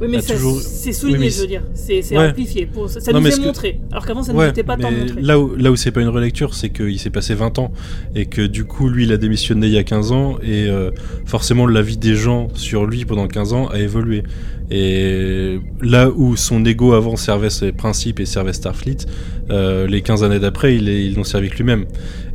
oui, mais c'est souligné, je veux dire. C'est amplifié. Pour... Ça, nous est montré. Alors qu'avant, ça ne nous était pas tant montré. Là où, là où c'est pas une relecture, c'est qu'il s'est passé 20 ans et que du coup, lui, il a démissionné il y a 15 ans et euh, forcément, la vie des gens sur lui pendant 15 ans a évolué. Et là où son ego avant servait ses principes et servait Starfleet, euh, les 15 années d'après, il, n'en servait que lui-même.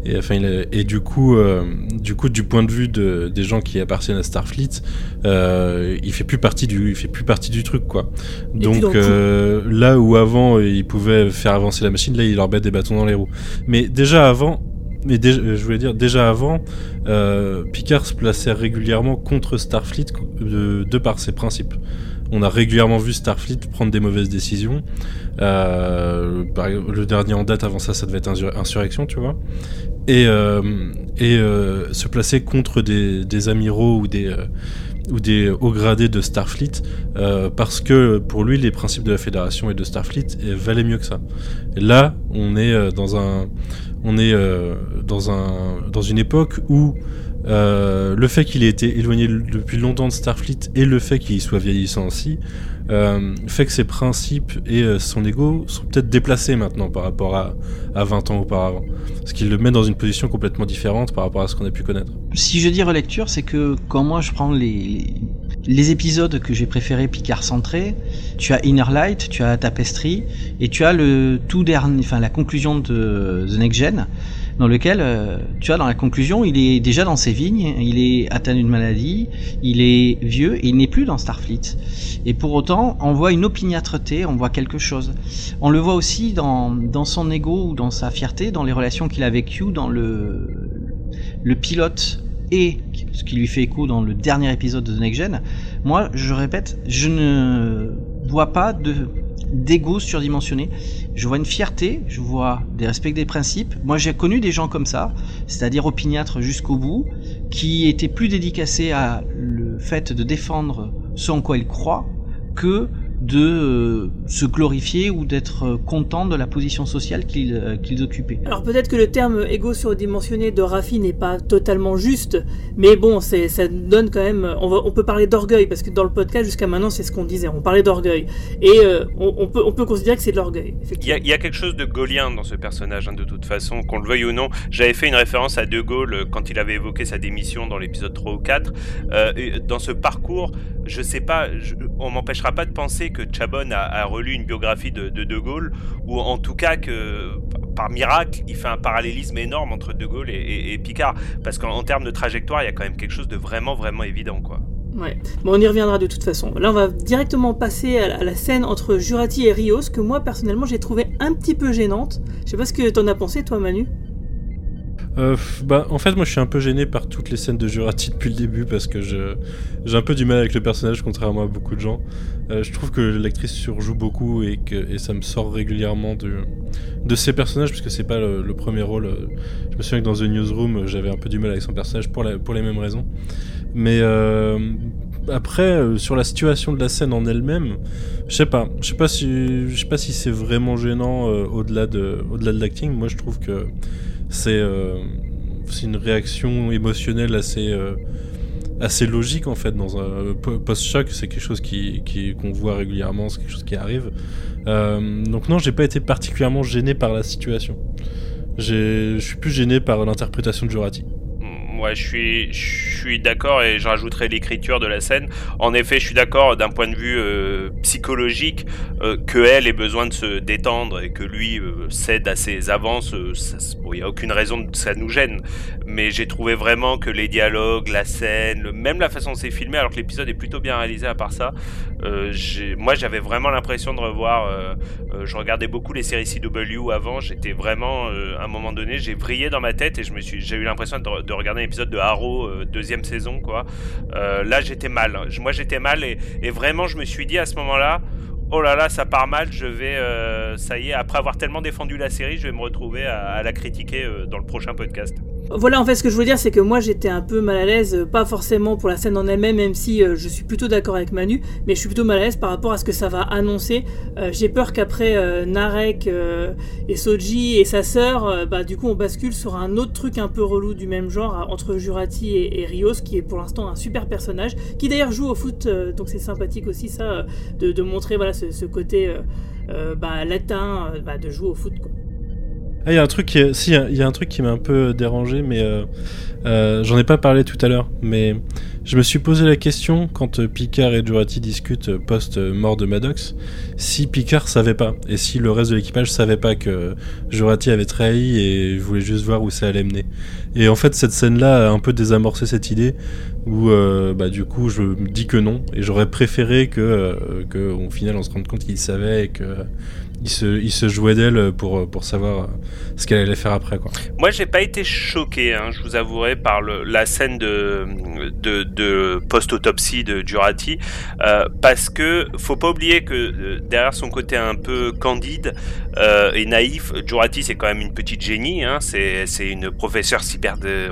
Et, enfin, et du coup, euh, du coup, du point de vue de, des gens qui appartiennent à Starfleet, euh, il fait plus partie du, il fait plus partie du truc, quoi. Donc euh, là où avant il pouvait faire avancer la machine, là il leur met des bâtons dans les roues. Mais déjà avant, mais déjà, je voulais dire, déjà avant, euh, Picard se plaçait régulièrement contre Starfleet de, de par ses principes. On a régulièrement vu Starfleet prendre des mauvaises décisions. Euh, le dernier en date avant ça, ça devait être Insurrection, tu vois. Et, euh, euh, se placer contre des, amiraux ou des, hauts gradés de Starfleet parce que pour lui, les principes de la Fédération et de Starfleet valaient mieux que ça. Là, on est dans une époque où euh, le fait qu'il ait été éloigné depuis longtemps de Starfleet et le fait qu'il soit vieillissant aussi euh, fait que ses principes et euh, son ego sont peut-être déplacés maintenant par rapport à, à 20 ans auparavant. Ce qui le met dans une position complètement différente par rapport à ce qu'on a pu connaître. Si je dis relecture, c'est que quand moi je prends les, les, épisodes que j'ai préférés Picard centré, tu as Inner Light, tu as Tapestry et tu as le tout dernier, enfin la conclusion de The Next Gen dans lequel, euh, tu vois, dans la conclusion, il est déjà dans ses vignes, il est atteint d'une maladie, il est vieux et il n'est plus dans Starfleet. Et pour autant, on voit une opiniâtreté, on voit quelque chose. On le voit aussi dans, dans son ego ou dans sa fierté, dans les relations qu'il a Q, dans le, le pilote et ce qui lui fait écho dans le dernier épisode de The Next Gen. Moi, je répète, je ne vois pas de d'ego surdimensionné. Je vois une fierté, je vois des respects des principes. Moi, j'ai connu des gens comme ça, c'est-à-dire opiniâtres jusqu'au bout, qui étaient plus dédicacés à le fait de défendre ce en quoi ils croient que de euh, se glorifier ou d'être euh, content de la position sociale qu'ils euh, qu'ils occupaient. Alors peut-être que le terme égo surdimensionné de Raffi n'est pas totalement juste, mais bon, c'est ça donne quand même. On, va, on peut parler d'orgueil parce que dans le podcast jusqu'à maintenant c'est ce qu'on disait, on parlait d'orgueil et on, peut on peut considérer que c'est de l'orgueil. Il y, y, a quelque chose de gaulien dans ce personnage hein, de toute façon, qu'on le veuille ou non. J'avais fait une référence à De Gaulle quand il avait évoqué sa démission dans l'épisode 3 ou 4. dans ce parcours, je sais pas, on m'empêchera pas de penser que Chabon a, relu une biographie de, de, Gaulle, ou en tout cas que par miracle, il fait un parallélisme énorme entre De Gaulle et, Picard, parce qu'en termes de trajectoire, il y a quand même quelque chose de vraiment vraiment évident, quoi. Ouais. Bon, on y reviendra de toute façon. Là, on va directement passer à la, scène entre Jurati et Rios, que moi personnellement j'ai trouvé un petit peu gênante. Je sais pas ce que t'en as pensé, toi, Manu. Euh, bah, en fait, moi je suis un peu gêné par toutes les scènes de Jurati depuis le début parce que j'ai un peu du mal avec le personnage, contrairement à beaucoup de gens. Euh, je trouve que l'actrice surjoue beaucoup et que ça me sort régulièrement de, de ses personnages parce que c'est pas le, premier rôle. Je me souviens que dans The Newsroom, j'avais un peu du mal avec son personnage pour, les mêmes raisons. Mais euh, après, sur la situation de la scène en elle-même, je sais pas. Je sais pas si, c'est vraiment gênant au-delà de, l'acting. Moi, je trouve que c'est une réaction émotionnelle assez euh, assez logique en fait dans un post-choc. C'est quelque chose qui qu'on voit régulièrement c'est quelque chose qui arrive. Euh, donc non j'ai pas été particulièrement gêné par la situation. Je suis plus gêné par l'interprétation de Jurati Moi, je suis, je suis d'accord et je rajouterai l'écriture de la scène. En effet, je suis d'accord d'un point de vue euh, psychologique euh, que elle ait besoin de se détendre et que lui euh, cède à ses avances. Il n'y a aucune raison que ça nous gêne. Mais j'ai trouvé vraiment que les dialogues, la scène, même la façon dont c'est filmé, alors que l'épisode est plutôt bien réalisé à part ça, moi j'avais vraiment l'impression de revoir. je regardais beaucoup les séries CW avant. J'étais vraiment, à un moment donné, j'ai vrillé dans ma tête et j'ai eu l'impression de, de regarder épisode de Arrow deuxième saison, quoi. Euh, là, j'étais mal. Moi, j'étais mal et, vraiment, je me suis dit à ce moment-là, oh là là, ça part mal, je vais, euh, ça y est, après avoir tellement défendu la série, je vais me retrouver à, la critiquer euh, dans le prochain podcast. Voilà, en fait, ce que je veux dire, c'est que moi, j'étais un peu mal à l'aise, euh, pas forcément pour la scène en elle-même, même si euh, je suis plutôt d'accord avec Manu, mais je suis plutôt mal à l'aise par rapport à ce que ça va annoncer. Euh, j'ai peur qu'après Narek et Soji et sa sœur, bah, du coup, on bascule sur un autre truc un peu relou du même genre entre Jurati et, Rios, qui est pour l'instant un super personnage, qui d'ailleurs joue au foot, donc c'est sympathique aussi ça, de, montrer voilà ce, côté bah, latin, bah, de jouer au foot. Ah, il y a un truc qui, si, il y a un truc qui m'a un peu dérangé, mais euh, euh, j'en ai pas parlé tout à l'heure. Mais je me suis posé la question quand euh, Picard et Jurati discutent post-mort de Maddox, si Picard savait pas et si le reste de l'équipage savait pas que Jurati avait trahi et voulait juste voir où ça allait mener. Et en fait, cette scène-là a un peu désamorcé cette idée où, bah, du coup, je me dis que non et j'aurais préféré que, que, au final, on se rende compte qu'il savait et que il se, jouait d'elle pour, pour savoir ce qu'elle allait faire après. Quoi. Moi, j'ai pas été choqué, hein, je vous avouerai, par le, la scène de, de, post-autopsie de Durati, euh, parce que faut pas oublier que euh, derrière son côté un peu candide euh, et naïf, Durati c'est quand même une petite génie, hein, c'est, une professeure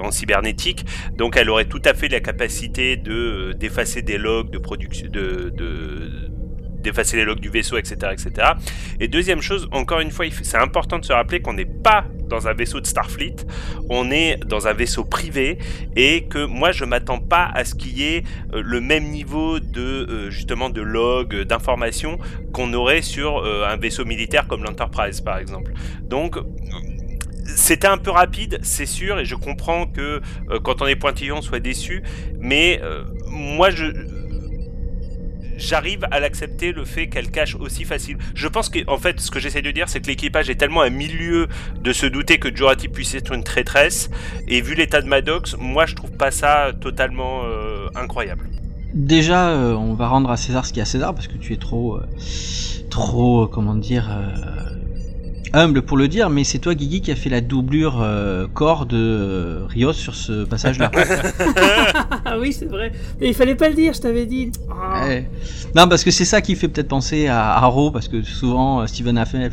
en cybernétique, donc elle aurait tout à fait la capacité de d'effacer des logs de production de, de d'effacer les logs du vaisseau, etc., etc. Et deuxième chose, encore une fois, c'est important de se rappeler qu'on n'est pas dans un vaisseau de Starfleet, on est dans un vaisseau privé et que moi je m'attends pas à ce qu'il y ait euh, le même niveau de euh, justement de logs, d'informations qu'on aurait sur euh, un vaisseau militaire comme l'Enterprise par exemple. Donc c'était un peu rapide, c'est sûr, et je comprends que quand on est pointillon, on soit déçu, mais moi je j'arrive à l'accepter le fait qu'elle cache aussi facile. Je pense que en fait, ce que j'essaie de dire, c'est que l'équipage est tellement à milieu de se douter que Jurati puisse être une traîtresse, et vu l'état de Maddox, moi je trouve pas ça totalement euh, incroyable. Déjà, euh, on va rendre à César ce qui est à César parce que tu es trop, euh, trop, comment dire humble pour le dire, mais c'est toi, Guigui, qui a fait la doublure euh, corps de euh, Rios sur ce passage-là. [LAUGHS] ah oui, c'est vrai. Mais il fallait pas le dire, je t'avais dit. Ah. Non, parce que c'est ça qui fait peut-être penser à Arrow, parce que souvent, euh, Steven Hafen,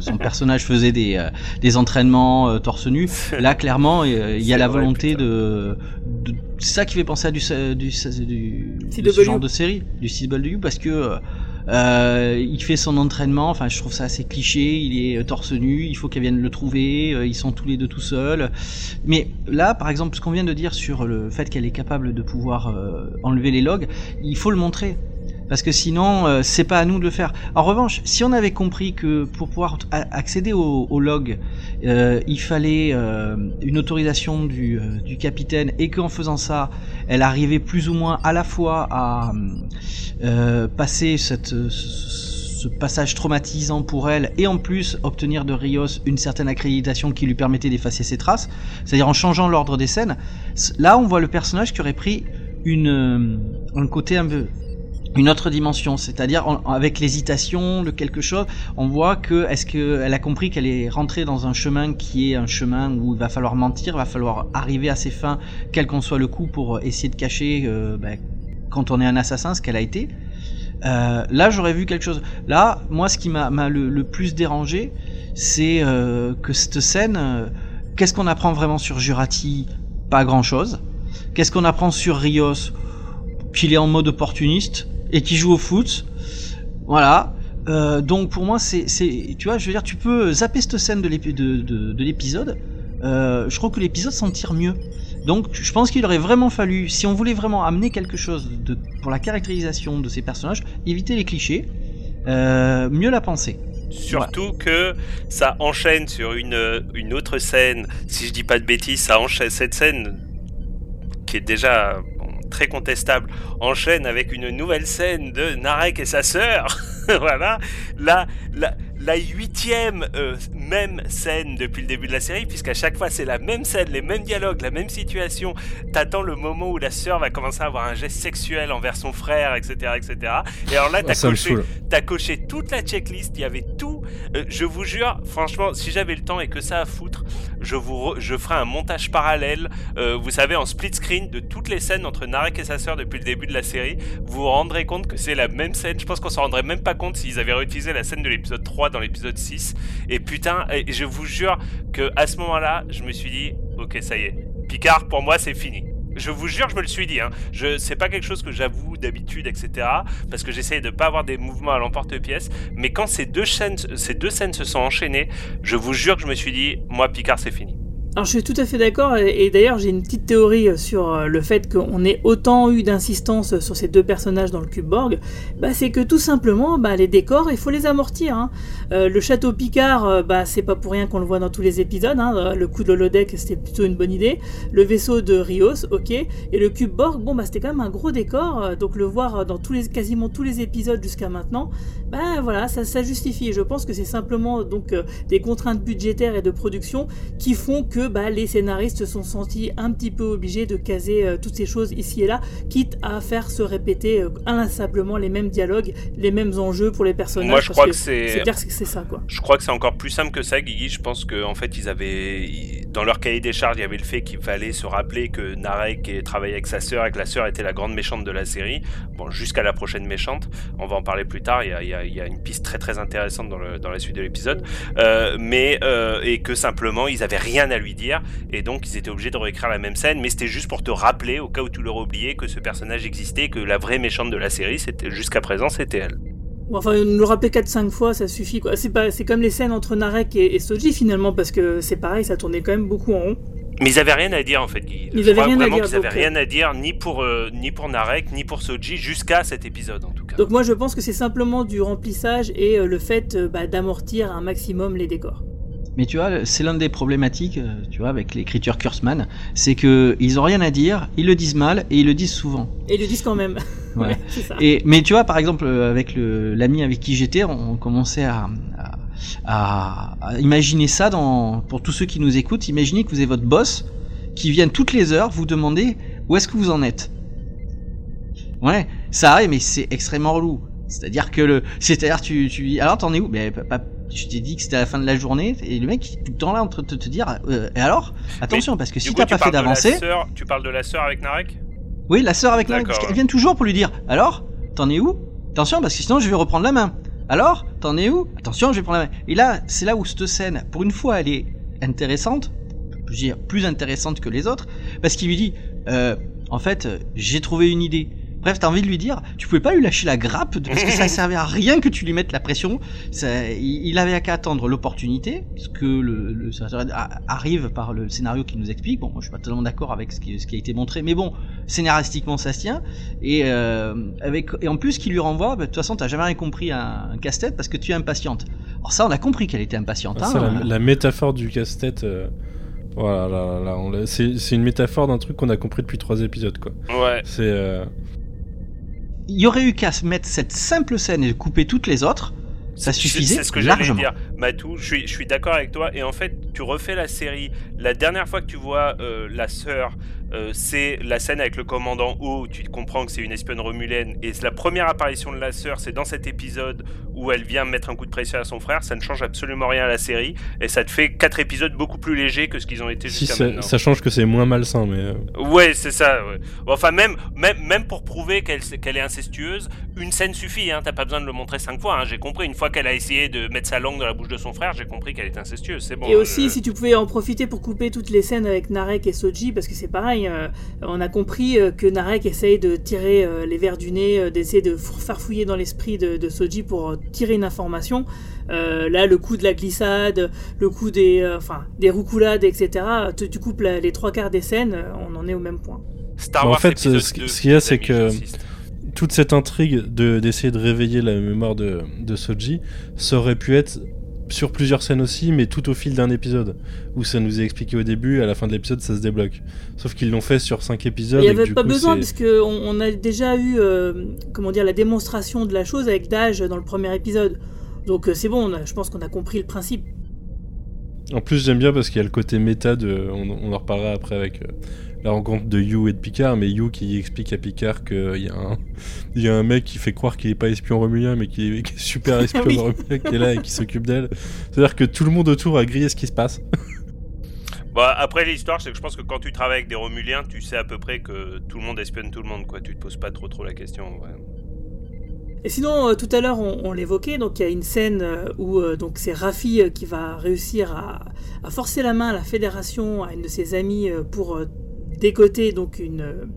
son personnage faisait des, des entraînements torse nu. Là, clairement, il y a la volonté de, c'est ça qui fait penser à du, du, du, ce genre de série, du CW, parce que euh, il fait son entraînement, enfin je trouve ça assez cliché, il est euh, torse nu, il faut qu'elle vienne le trouver, euh, ils sont tous les deux tout seuls. Mais là, par exemple, ce qu'on vient de dire sur le fait qu'elle est capable de pouvoir enlever les logs, il faut le montrer parce que sinon c'est pas à nous de le faire. En revanche, si on avait compris que pour pouvoir accéder au, log, il fallait une autorisation du, capitaine et qu'en faisant ça, elle arrivait plus ou moins à la fois à euh, passer ce passage traumatisant pour elle et en plus obtenir de Rios une certaine accréditation qui lui permettait d'effacer ses traces, c'est-à-dire en changeant l'ordre des scènes, là on voit le personnage qui aurait pris une, euh, un côté un peu une autre dimension, c'est-à-dire avec l'hésitation, le quelque chose, on voit que est-ce qu'elle a compris qu'elle est rentrée dans un chemin qui est un chemin où il va falloir mentir, il va falloir arriver à ses fins, quel qu'en soit le coup, pour essayer de cacher euh, ben, quand on est un assassin, ce qu'elle a été. Euh, là, j'aurais vu quelque chose. Là, moi, ce qui m'a le, plus dérangé, c'est euh, que cette scène, euh, qu'est-ce qu'on apprend vraiment sur Jurati? Pas grand-chose. Qu'est-ce qu'on apprend sur Rios? Qu'il est en mode opportuniste et qui joue au foot. Voilà. donc pour moi, c'est, tu vois, je veux dire, tu peux zapper cette scène de l'épisode. je crois que l'épisode s'en tire mieux. Donc je pense qu'il aurait vraiment fallu, si on voulait vraiment amener quelque chose de, pour la caractérisation de ces personnages, éviter les clichés, euh, mieux la penser. Surtout que ça enchaîne sur une, une autre scène. Si je dis pas de bêtises, ça enchaîne cette scène qui est déjà très contestable, enchaîne avec une nouvelle scène de Narek et sa sœur. [LAUGHS] voilà. La, la, huitième euh, même scène depuis le début de la série, puisqu'à chaque fois c'est la même scène, les mêmes dialogues, la même situation. T'attends le moment où la sœur va commencer à avoir un geste sexuel envers son frère, etc., etc. Et alors là, t'as coché, coché toute la checklist. Il y avait tout. Euh, je vous jure, franchement, si j'avais le temps et que ça à foutre, je vous, je ferai un montage parallèle. euh, vous savez, en split screen de toutes les scènes entre Narek et sa sœur depuis le début de la série. Vous vous rendrez compte que c'est la même scène. Je pense qu'on s'en rendrait même pas compte s'ils avaient réutilisé la scène de l'épisode 3 dans l'épisode 6. Et putain, et je vous jure que à ce moment-là, je me suis dit, ok, ça y est, Picard, pour moi, c'est fini. Je vous jure, je me le suis dit. Hein. Je c'est pas quelque chose que j'avoue d'habitude, etc. Parce que j'essaye de pas avoir des mouvements à l'emporte-pièce. Mais quand ces deux scènes se sont enchaînées, je vous jure que je me suis dit, moi, Picard, c'est fini. Alors je suis tout à fait d'accord et, d'ailleurs j'ai une petite théorie euh, sur euh, le fait qu'on ait autant eu d'insistance sur ces deux personnages dans le cube Borg, bah, c'est que tout simplement bah, les décors il faut les amortir. hein. Euh, le château Picard, euh, bah, c'est pas pour rien qu'on le voit dans tous les épisodes, hein. Euh, le coup de l'holodeck c'était plutôt une bonne idée, le vaisseau de Rios, ok, et le cube Borg, bon bah c'était quand même un gros décor, euh, donc le voir euh, dans tous les, quasiment tous les épisodes jusqu'à maintenant, bah voilà, ça, ça justifie. Je pense que c'est simplement donc euh, des contraintes budgétaires et de production qui font que bah, les scénaristes se sont sentis un petit peu obligés de caser euh, toutes ces choses ici et là, quitte à faire se répéter euh, inlassablement les mêmes dialogues, les mêmes enjeux pour les personnages. Moi, je parce crois que c'est- C'est ça, quoi. Je crois que c'est encore plus simple que ça, Guigui. Je pense qu'en en fait, ils avaient dans leur cahier des charges, il y avait le fait qu'il fallait se rappeler que Narek ait travaillé avec sa sœur et que la sœur était la grande méchante de la série. Bon, jusqu'à la prochaine méchante, on va en parler plus tard. Il y a, une piste très très intéressante dans, la suite de l'épisode, Euh, mais euh, et que simplement ils avaient rien à lui dire et donc ils étaient obligés de réécrire la même scène. Mais c'était juste pour te rappeler, au cas où tu l'aurais oublié, que ce personnage existait, que la vraie méchante de la série, jusqu'à présent, c'était elle. Enfin, nous le rappeler 4-5 fois, ça suffit, quoi. C'est pas, c'est comme les scènes entre Narek et, et Soji, finalement, parce que c'est pareil, ça tournait quand même beaucoup en rond. Mais ils avaient rien à dire en fait, Guy. Ils Je avaient rien à dire, qu'ils avaient rien à dire ni pour euh, ni pour Narek ni pour Soji jusqu'à cet épisode en tout cas. Donc moi, je pense que c'est simplement du remplissage et euh, le fait euh, bah, d'amortir un maximum les décors. Mais tu vois, c'est l'une des problématiques, euh, tu vois, avec l'écriture Kurzman, c'est que ils ont rien à dire, ils le disent mal et ils le disent souvent. Et ils le disent quand même. [LAUGHS] Ouais. [LAUGHS] ça. Et mais tu vois, par exemple, euh, avec l'ami avec qui j'étais, on, on commençait à, à, à- à imaginer ça dans pour tous ceux qui nous écoutent. Imaginez que vous avez votre boss qui vient toutes les heures vous demander où est-ce que vous en êtes. Ouais, ça arrive, mais c'est extrêmement relou. C'est-à-dire que le, c'est-à-dire tu, tu dis, alors t'en es où? Mais je t'ai dit que c'était la fin de la journée, et le mec il est tout le temps là en train de te, dire, euh, et alors? Attention, parce que si t'as pas fait d'avancée, Tu parles de la sœur avec Narek? Oui, la sœur avec D'accord, parce qu'elle vient toujours pour lui dire Alors, t'en es où? Attention, parce que sinon je vais reprendre la main. Alors, t'en es où? Attention, je vais prendre la main. Et là, c'est là où cette scène, pour une fois, elle est intéressante. Je veux dire, plus intéressante que les autres. Parce qu'il lui dit euh, En fait, euh, j'ai trouvé une idée. Bref, t'as envie de lui dire, tu pouvais pas lui lâcher la grappe parce que ça [LAUGHS] servait à rien que tu lui mettes la pression. Ça, il, avait qu'à attendre l'opportunité, ce que le, le ça a- arrive par le scénario qui nous explique. Bon, moi, je suis pas totalement d'accord avec ce qui, ce qui a été montré, mais bon, scénaristiquement ça se tient. Et euh, avec et en plus qui lui renvoie, bah, de toute façon, t'as jamais rien compris à un, un casse-tête parce que tu es impatiente. Alors ça, on a compris qu'elle était impatiente. Ah, hein. ça, la, la métaphore du casse-tête. euh, Voilà, là, là, là, c'est une métaphore d'un truc qu'on a compris depuis trois épisodes, quoi. Ouais. C'est. euh, Il y aurait eu qu'à se mettre cette simple scène et couper toutes les autres. Ça suffisait C'est ce que j'allais largement. dire, Matou. Je suis, je suis d'accord avec toi. Et en fait, tu refais la série. La dernière fois que tu vois euh, la sœur, euh, c'est la scène avec le commandant O. Tu comprends que c'est une espionne romulaine. Et c'est la première apparition de la sœur, c'est dans cet épisode où elle vient mettre un coup de pression à son frère. Ça ne change absolument rien à la série. Et ça te fait quatre épisodes beaucoup plus légers que ce qu'ils ont été Si, jusqu'à ça, maintenant. ça change que c'est moins malsain, mais. euh, Ouais, c'est ça. ouais. Enfin, même, même, même pour prouver qu'elle qu'elle est incestueuse, une scène suffit. Hein, T'as pas besoin de le montrer cinq fois. Hein, j'ai compris. Une fois qu'elle a essayé de mettre sa langue dans la bouche de son frère, j'ai compris qu'elle est incestueuse. C'est bon. et aussi, euh, si tu pouvais en profiter pour couper toutes les scènes avec Narek et Soji, parce que c'est pareil, euh, on a compris euh, que Narek essaye de tirer euh, les vers du nez, euh, d'essayer de farfouiller dans l'esprit de, de Soji pour euh, tirer une information. Euh, là, le coup de la glissade, le coup des, euh, enfin, des roucoulades, etc. Tu, tu coupes la- les trois quarts des scènes, on en est au même point. Star en fait, ce, 2, ce qu'il y a, c'est que toute cette intrigue de d'essayer de réveiller la mémoire de, de Soji, ça aurait pu être sur plusieurs scènes aussi, mais tout au fil d'un épisode. Où ça nous est expliqué au début, à la fin de l'épisode, ça se débloque. Sauf qu'ils l'ont fait sur cinq épisodes. Il n'y avait du pas coup, besoin, c'est- puisque on, on a déjà eu euh, comment dire, la démonstration de la chose avec Dage dans le premier épisode. Donc euh, c'est bon, on a- je pense qu'on a compris le principe. En plus, j'aime bien parce qu'il y a le côté méta de. On, on en reparlera après avec euh, la rencontre de You et de Picard, mais You qui explique à Picard qu'il y, a un- il y a un mec qui fait croire qu'il est pas espion romulien, mais qui est, [LAUGHS] qui est super [LAUGHS] espion Oui. romulien, qui est là et qui s'occupe d'elle. C'est-à-dire que tout le monde autour a grillé ce qui se passe. [LAUGHS] Bah, après, l'histoire, c'est que je pense que quand tu travailles avec des Romuliens, tu sais à peu près que tout le monde espionne tout le monde, quoi. Tu te poses pas trop trop la question. ouais. Et sinon, euh, tout à l'heure, on, on l'évoquait, donc il y a une scène euh, où euh, donc c'est Rafi euh, qui va réussir à, à forcer la main à la fédération, à une de ses amies, euh, pour décoter donc une,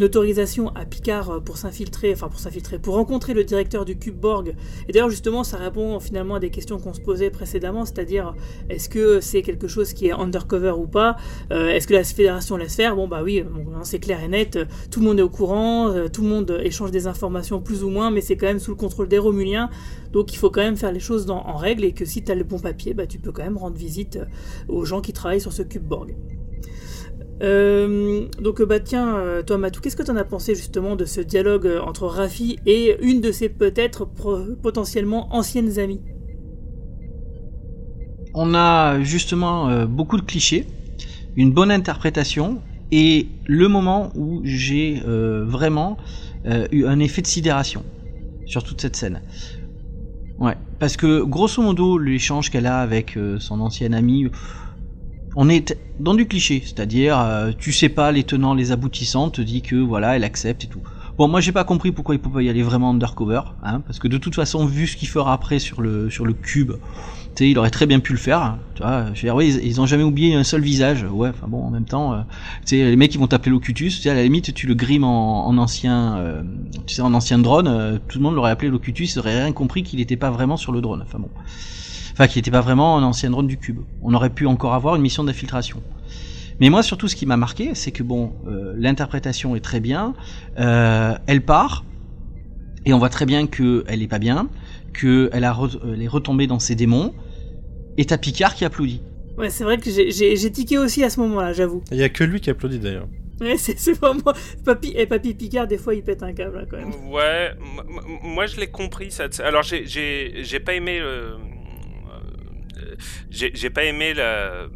autorisation à Picard euh, pour s'infiltrer, enfin pour s'infiltrer, pour rencontrer le directeur du Cube Borg. Et d'ailleurs, justement, ça répond finalement à des questions qu'on se posait précédemment, c'est-à-dire est-ce que c'est quelque chose qui est undercover ou pas? Euh, Est-ce que la fédération laisse faire? Bon, bah oui, hein, c'est clair et net, tout le monde est au courant, euh, tout le monde échange des informations plus ou moins, mais c'est quand même sous le contrôle des Romuliens, donc il faut quand même faire les choses en règle et que si tu as le bon papier, bah, tu peux quand même rendre visite aux gens qui travaillent sur ce Cube Borg. Euh, donc bah tiens, euh, toi Matou, qu'est-ce que tu en as pensé justement de ce dialogue euh, entre Rafi et une de ses peut-être potentiellement anciennes amies? On a justement euh, beaucoup de clichés, une bonne interprétation et le moment où j'ai euh, vraiment euh, eu un effet de sidération sur toute cette scène. Ouais, parce que grosso modo, l'échange qu'elle a avec euh, son ancienne amie, on est dans du cliché, c'est-à-dire euh, tu sais pas les tenants, les aboutissants, te dit que voilà, elle accepte et tout. Bon, moi j'ai pas compris pourquoi il peut y aller vraiment undercover, hein, parce que de toute façon, vu ce qu'il fera après sur le sur le cube, tu sais, il aurait très bien pu le faire. hein, tu vois, je veux dire, oui, ils, ils ont jamais oublié un seul visage. Ouais, enfin bon, en même temps, euh, tu sais, les mecs ils vont t'appeler Locutus. Tu sais, à la limite, tu le grimes en, en ancien, euh, tu sais, en ancien drone, euh, tout le monde l'aurait appelé Locutus, ils auraient rien compris qu'il n'était pas vraiment sur le drone. Enfin bon, enfin qu'il n'était pas vraiment un ancien drone du cube. On aurait pu encore avoir une mission d'infiltration. Mais moi, surtout, ce qui m'a marqué, c'est que bon, euh, l'interprétation est très bien. Euh, elle part et on voit très bien que elle est pas bien, que elle a re- elle est retombée dans ses démons. Et t'as Picard qui applaudit. Ouais, c'est vrai que j'ai- j'ai j'ai tiqué aussi à ce moment-là, j'avoue. Il y a que lui qui applaudit d'ailleurs. Ouais, c'est vraiment. Papy, et Papy Picard, des fois, il pète un câble hein, quand même. Ouais, moi je l'ai compris. Ça, alors j'ai- j'ai j'ai pas aimé. le- euh, J'ai pas aimé la,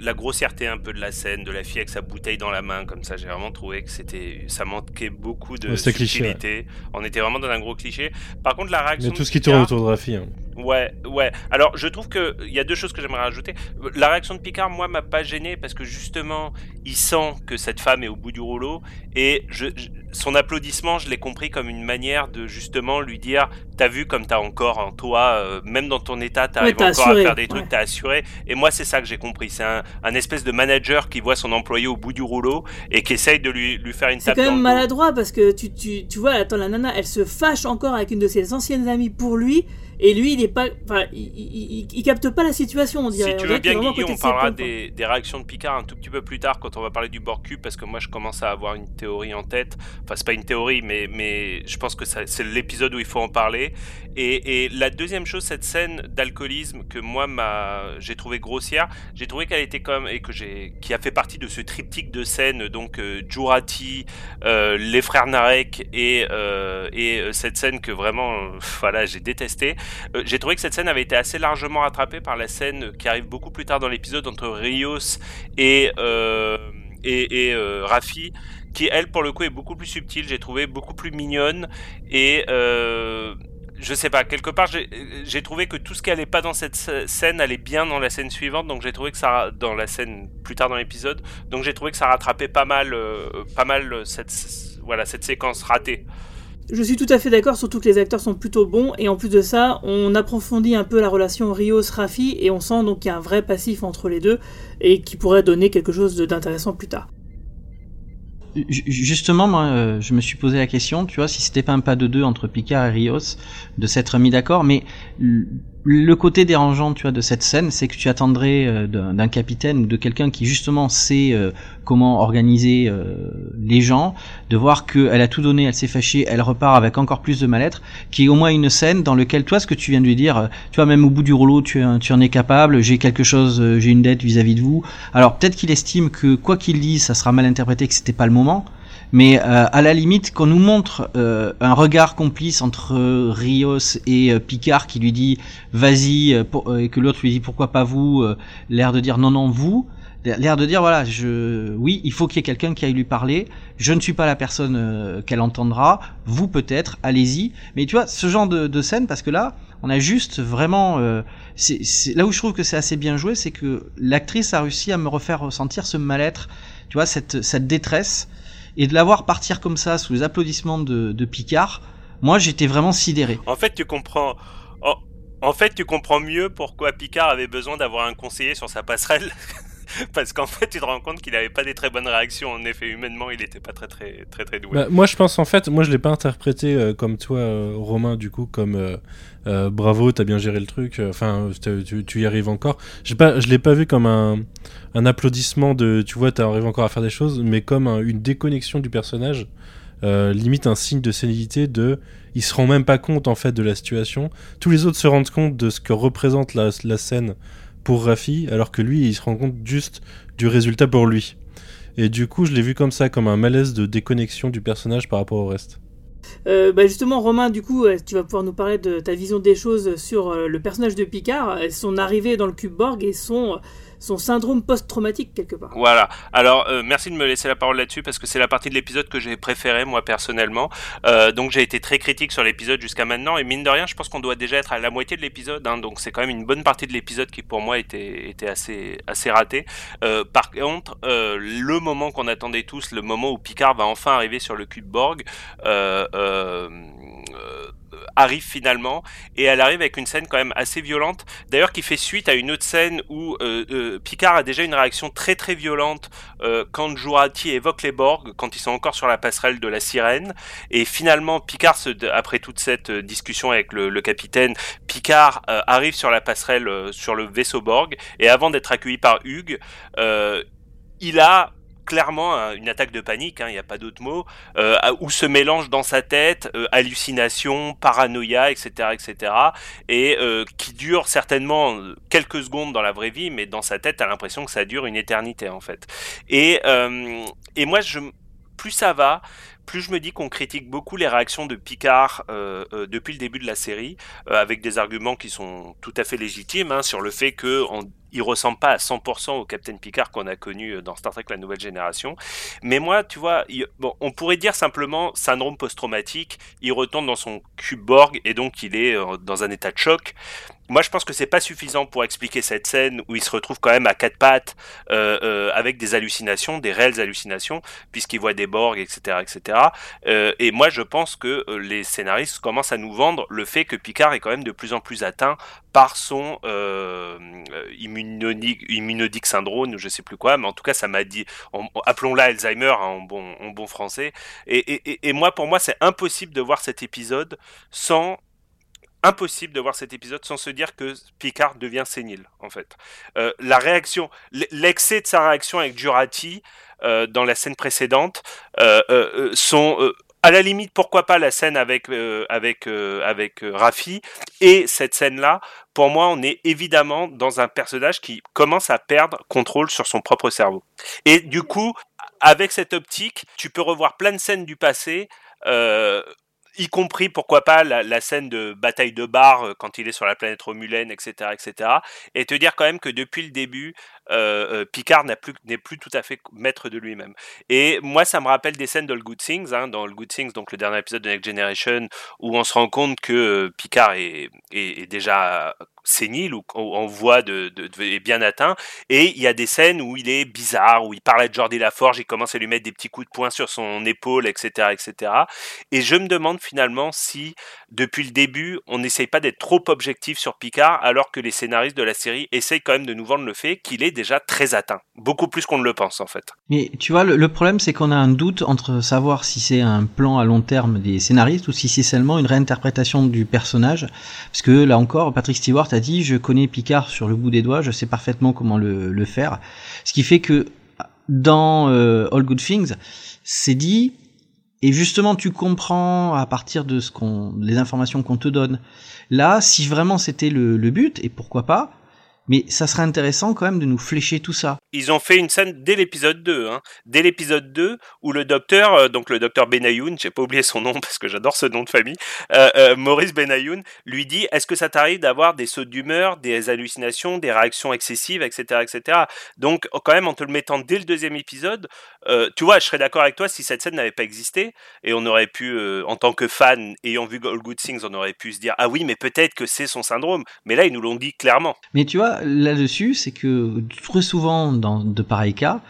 la grossièreté un peu de la scène, de la fille avec sa bouteille dans la main, comme ça. J'ai vraiment trouvé que c'était, ça manquait beaucoup de c'était cliché, subtilité. On était vraiment dans un gros cliché. Par contre, la réaction. Mais tout de ce qui tourne autour de Rafi. hein. Ouais, ouais. Alors, je trouve que il y a deux choses que j'aimerais rajouter. La réaction de Picard, moi, m'a pas gêné parce que justement, il sent que cette femme est au bout du rouleau et je, je- son applaudissement, je l'ai compris comme une manière de justement lui dire, t'as vu comme t'as encore en toi, euh, même dans ton état, t'arrives t'as encore assuré, à faire des trucs, ouais. t'as assuré. Et moi, c'est ça que j'ai compris. C'est un, un espèce de manager qui voit son employé au bout du rouleau et qui essaye de lui, lui faire une C'est tape quand dans même maladroit parce que tu, tu, tu vois, attends, la nana, elle se fâche encore avec une de ses anciennes amies pour lui. Et lui, il est pas. Enfin, il, il, il- il capte pas la situation, on dirait. Si tu veux bien, côté on parlera des, des réactions de Picard un tout petit peu plus tard quand on va parler du Borg-Cube, parce que moi je commence à avoir une théorie en tête. Enfin, c'est pas une théorie, mais, mais je pense que c'est l'épisode où il faut en parler. Et, et la deuxième chose, cette scène d'alcoolisme que moi j'ai trouvé grossière, j'ai trouvé qu'elle était comme et que j'ai, qui a fait partie de ce triptyque de scènes, donc euh, Jurati, euh, les frères Narek et euh, et euh, cette scène que vraiment, voilà, j'ai détesté. Euh, j'ai trouvé que cette scène avait été assez largement rattrapée par la scène qui arrive beaucoup plus tard dans l'épisode entre Rios et euh, et, euh, Rafi qui elle pour le coup est beaucoup plus subtile j'ai trouvé beaucoup plus mignonne et je sais pas, quelque part j'ai- trouvé que tout ce qui allait pas dans cette sc- scène allait bien dans la scène suivante, donc j'ai trouvé que ça dans la scène plus tard dans l'épisode, donc j'ai trouvé que ça rattrapait pas mal, pas mal cette voilà cette séquence ratée. Je suis tout à fait d'accord, surtout que les acteurs sont plutôt bons, et en plus de ça, on approfondit un peu la relation Rios-Rafi, et on sent donc qu'il y a un vrai passif entre les deux, et qui pourrait donner quelque chose d'intéressant plus tard. Ju- Justement, moi, euh, je me suis posé la question, tu vois, si c'était pas un pas de deux entre Picard et Rios, de s'être mis d'accord, mais le côté dérangeant, tu vois, de cette scène, c'est que tu attendrais euh, d'un capitaine ou de quelqu'un qui justement sait euh, comment organiser euh, les gens, de voir qu'elle a tout donné, elle s'est fâchée, elle repart avec encore plus de mal-être, qui est au moins une scène dans laquelle toi, ce que tu viens de lui dire, tu vois, même au bout du rouleau, tu, tu en es capable, j'ai quelque chose, j'ai une dette vis-à-vis de vous. Alors peut-être qu'il estime que quoi qu'il dise, ça sera mal interprété, que c'était pas le moment. Mais euh, à la limite, qu'on nous montre euh, un regard complice entre euh, Rios et Picard qui lui dit vas-y, et que l'autre lui dit pourquoi pas vous, l'air de dire non non vous, l'air de dire voilà je oui il faut qu'il y ait quelqu'un qui aille lui parler. Je ne suis pas la personne qu'elle entendra. Vous peut-être allez-y. Mais tu vois ce genre de, de, scène parce que là on a juste vraiment c'est là où je trouve que c'est assez bien joué c'est que l'actrice a réussi à me refaire ressentir ce mal-être. Tu vois cette cette détresse et de la voir partir comme ça sous les applaudissements de, de Picard, moi j'étais vraiment sidéré. En fait, tu comprends. En, fait, tu comprends mieux pourquoi Picard avait besoin d'avoir un conseiller sur sa passerelle. [LAUGHS] [LAUGHS] Parce qu'en fait, tu te rends compte qu'il n'avait pas des très bonnes réactions. En effet, humainement, il n'était pas très très très très doué. Bah, moi, je pense en fait, moi, je l'ai pas interprété euh, comme toi, euh, Romain, du coup, comme euh, euh bravo, t'as bien géré le truc. Enfin, tu, tu, y arrives encore. Pas, je l'ai pas vu comme un applaudissement de tu vois, t'arrives encore à faire des choses, mais comme une déconnexion du personnage, limite un signe de sénilité de. Il se rend même pas compte en fait de la situation. Tous les autres se rendent compte de ce que représente la scène pour Rafi, alors que lui, il se rend compte juste du résultat pour lui. Et du coup, je l'ai vu comme ça, comme un malaise de déconnexion du personnage par rapport au reste. Euh, bah justement, Romain, du coup, tu vas pouvoir nous parler de ta vision des choses sur euh, le personnage de Picard, son arrivée dans le cube Borg et son son syndrome post-traumatique quelque part. Voilà. Alors, euh, merci de me laisser la parole là-dessus parce que c'est la partie de l'épisode que j'ai préférée moi personnellement. Euh, donc j'ai été très critique sur l'épisode jusqu'à maintenant et mine de rien, je pense qu'on doit déjà être à la moitié de l'épisode. Hein, donc c'est quand même une bonne partie de l'épisode qui pour moi était était assez assez raté. Euh, par contre, le moment qu'on attendait tous, le moment où Picard va enfin arriver sur le cube Borg. Arrive finalement et elle arrive avec une scène quand même assez violente. D'ailleurs qui fait suite à une autre scène où euh, euh, Picard a déjà une réaction très très violente euh, quand Jurati évoque les Borg quand ils sont encore sur la passerelle de la sirène. Et finalement Picard après toute cette discussion avec le, capitaine Picard arrive sur la passerelle sur le vaisseau Borg. Et avant d'être accueilli par Hugues il a clairement une attaque de panique, il hein, n'y a pas d'autre mot, euh, où se mélange dans sa tête euh, hallucination, paranoïa, etc., etc., et euh, qui dure certainement quelques secondes dans la vraie vie, mais dans sa tête, t'as l'impression que ça dure une éternité en fait. Et et moi, plus ça va, plus je me dis qu'on critique beaucoup les réactions de Picard depuis le début de la série, avec des arguments qui sont tout à fait légitimes hein, sur le fait que il ressemble pas à 100% au Captain Picard qu'on a connu dans Star Trek La Nouvelle Génération. Mais moi, tu vois, on pourrait dire simplement syndrome post-traumatique, il retourne dans son cube Borg et donc il est dans un état de choc moi je pense que c'est pas suffisant pour expliquer cette scène où il se retrouve quand même à quatre pattes euh, euh, avec des hallucinations, des réelles hallucinations, puisqu'il voit des Borg, etc., etc. Euh, et moi je pense que euh, les scénaristes commencent à nous vendre le fait que Picard est quand même de plus en plus atteint par son euh, immunodique, syndrome ou je sais plus quoi, mais en tout cas ça m'a dit, appelons-la Alzheimer hein, en, bon, en bon français. Et, et, et moi pour moi c'est impossible de voir cet épisode sans impossible de voir cet épisode sans se dire que Picard devient sénile, en fait. Euh, la réaction, l'excès de sa réaction avec Jurati euh, dans la scène précédente euh, sont à la limite, pourquoi pas la scène avec avec avec Rafi et cette scène-là. Pour moi, on est évidemment dans un personnage qui commence à perdre contrôle sur son propre cerveau. Et du coup, avec cette optique, tu peux revoir plein de scènes du passé. Y compris pourquoi pas la, scène de bataille de bar euh, quand il est sur la planète Romulaine, etc., etc. Et te dire quand même que depuis le début, euh, euh Picard n'est plus, plus tout à fait maître de lui-même. Et moi, ça me rappelle des scènes de The Good Things, hein, dans The Good Things, donc le dernier épisode de Next Generation, où on se rend compte que Picard est, est déjà sénile ou en voie de, bien atteint. Et il y a des scènes où il est bizarre, où il parle à Jordi Laforge, il commence à lui mettre des petits coups de poing sur son épaule, etc., etc. Et je me demande finalement si, depuis le début, on n'essaye pas d'être trop objectif sur Picard, alors que les scénaristes de la série essayent quand même de nous vendre le fait qu'il est déjà très atteint. Beaucoup plus qu'on ne le pense, en fait. Mais tu vois, le, le problème, c'est qu'on a un doute entre savoir si c'est un plan à long terme des scénaristes ou si c'est seulement une réinterprétation du personnage. Parce que là encore, Patrick Stewart a dit je connais Picard sur le bout des doigts, je sais parfaitement comment le, le faire. Ce qui fait que dans euh, All Good Things, c'est dit et justement tu comprends à partir de ce qu'on les informations qu'on te donne. Là, si vraiment c'était le, le but et pourquoi pas, mais ça serait intéressant quand même de nous flécher tout ça. Ils ont fait une scène dès l'épisode 2, hein. dès l'épisode 2, où le docteur, euh, donc le docteur Benayoun, j'ai pas oublié son nom [LAUGHS] parce que j'adore ce nom de famille, euh, euh, Maurice Benayoun, lui dit Est-ce que ça t'arrive d'avoir des sauts d'humeur, des hallucinations, des réactions excessives, etc., etc. Donc, quand même, en te le mettant dès le deuxième épisode, euh, tu vois, je serais d'accord avec toi si cette scène n'avait pas existé et on aurait pu, euh, en tant que fan, ayant vu All Good Things, on aurait pu se dire Ah oui, mais peut-être que c'est son syndrome. Mais là, ils nous l'ont dit clairement. Mais tu vois, là-dessus, c'est que très souvent dans de pareils cas,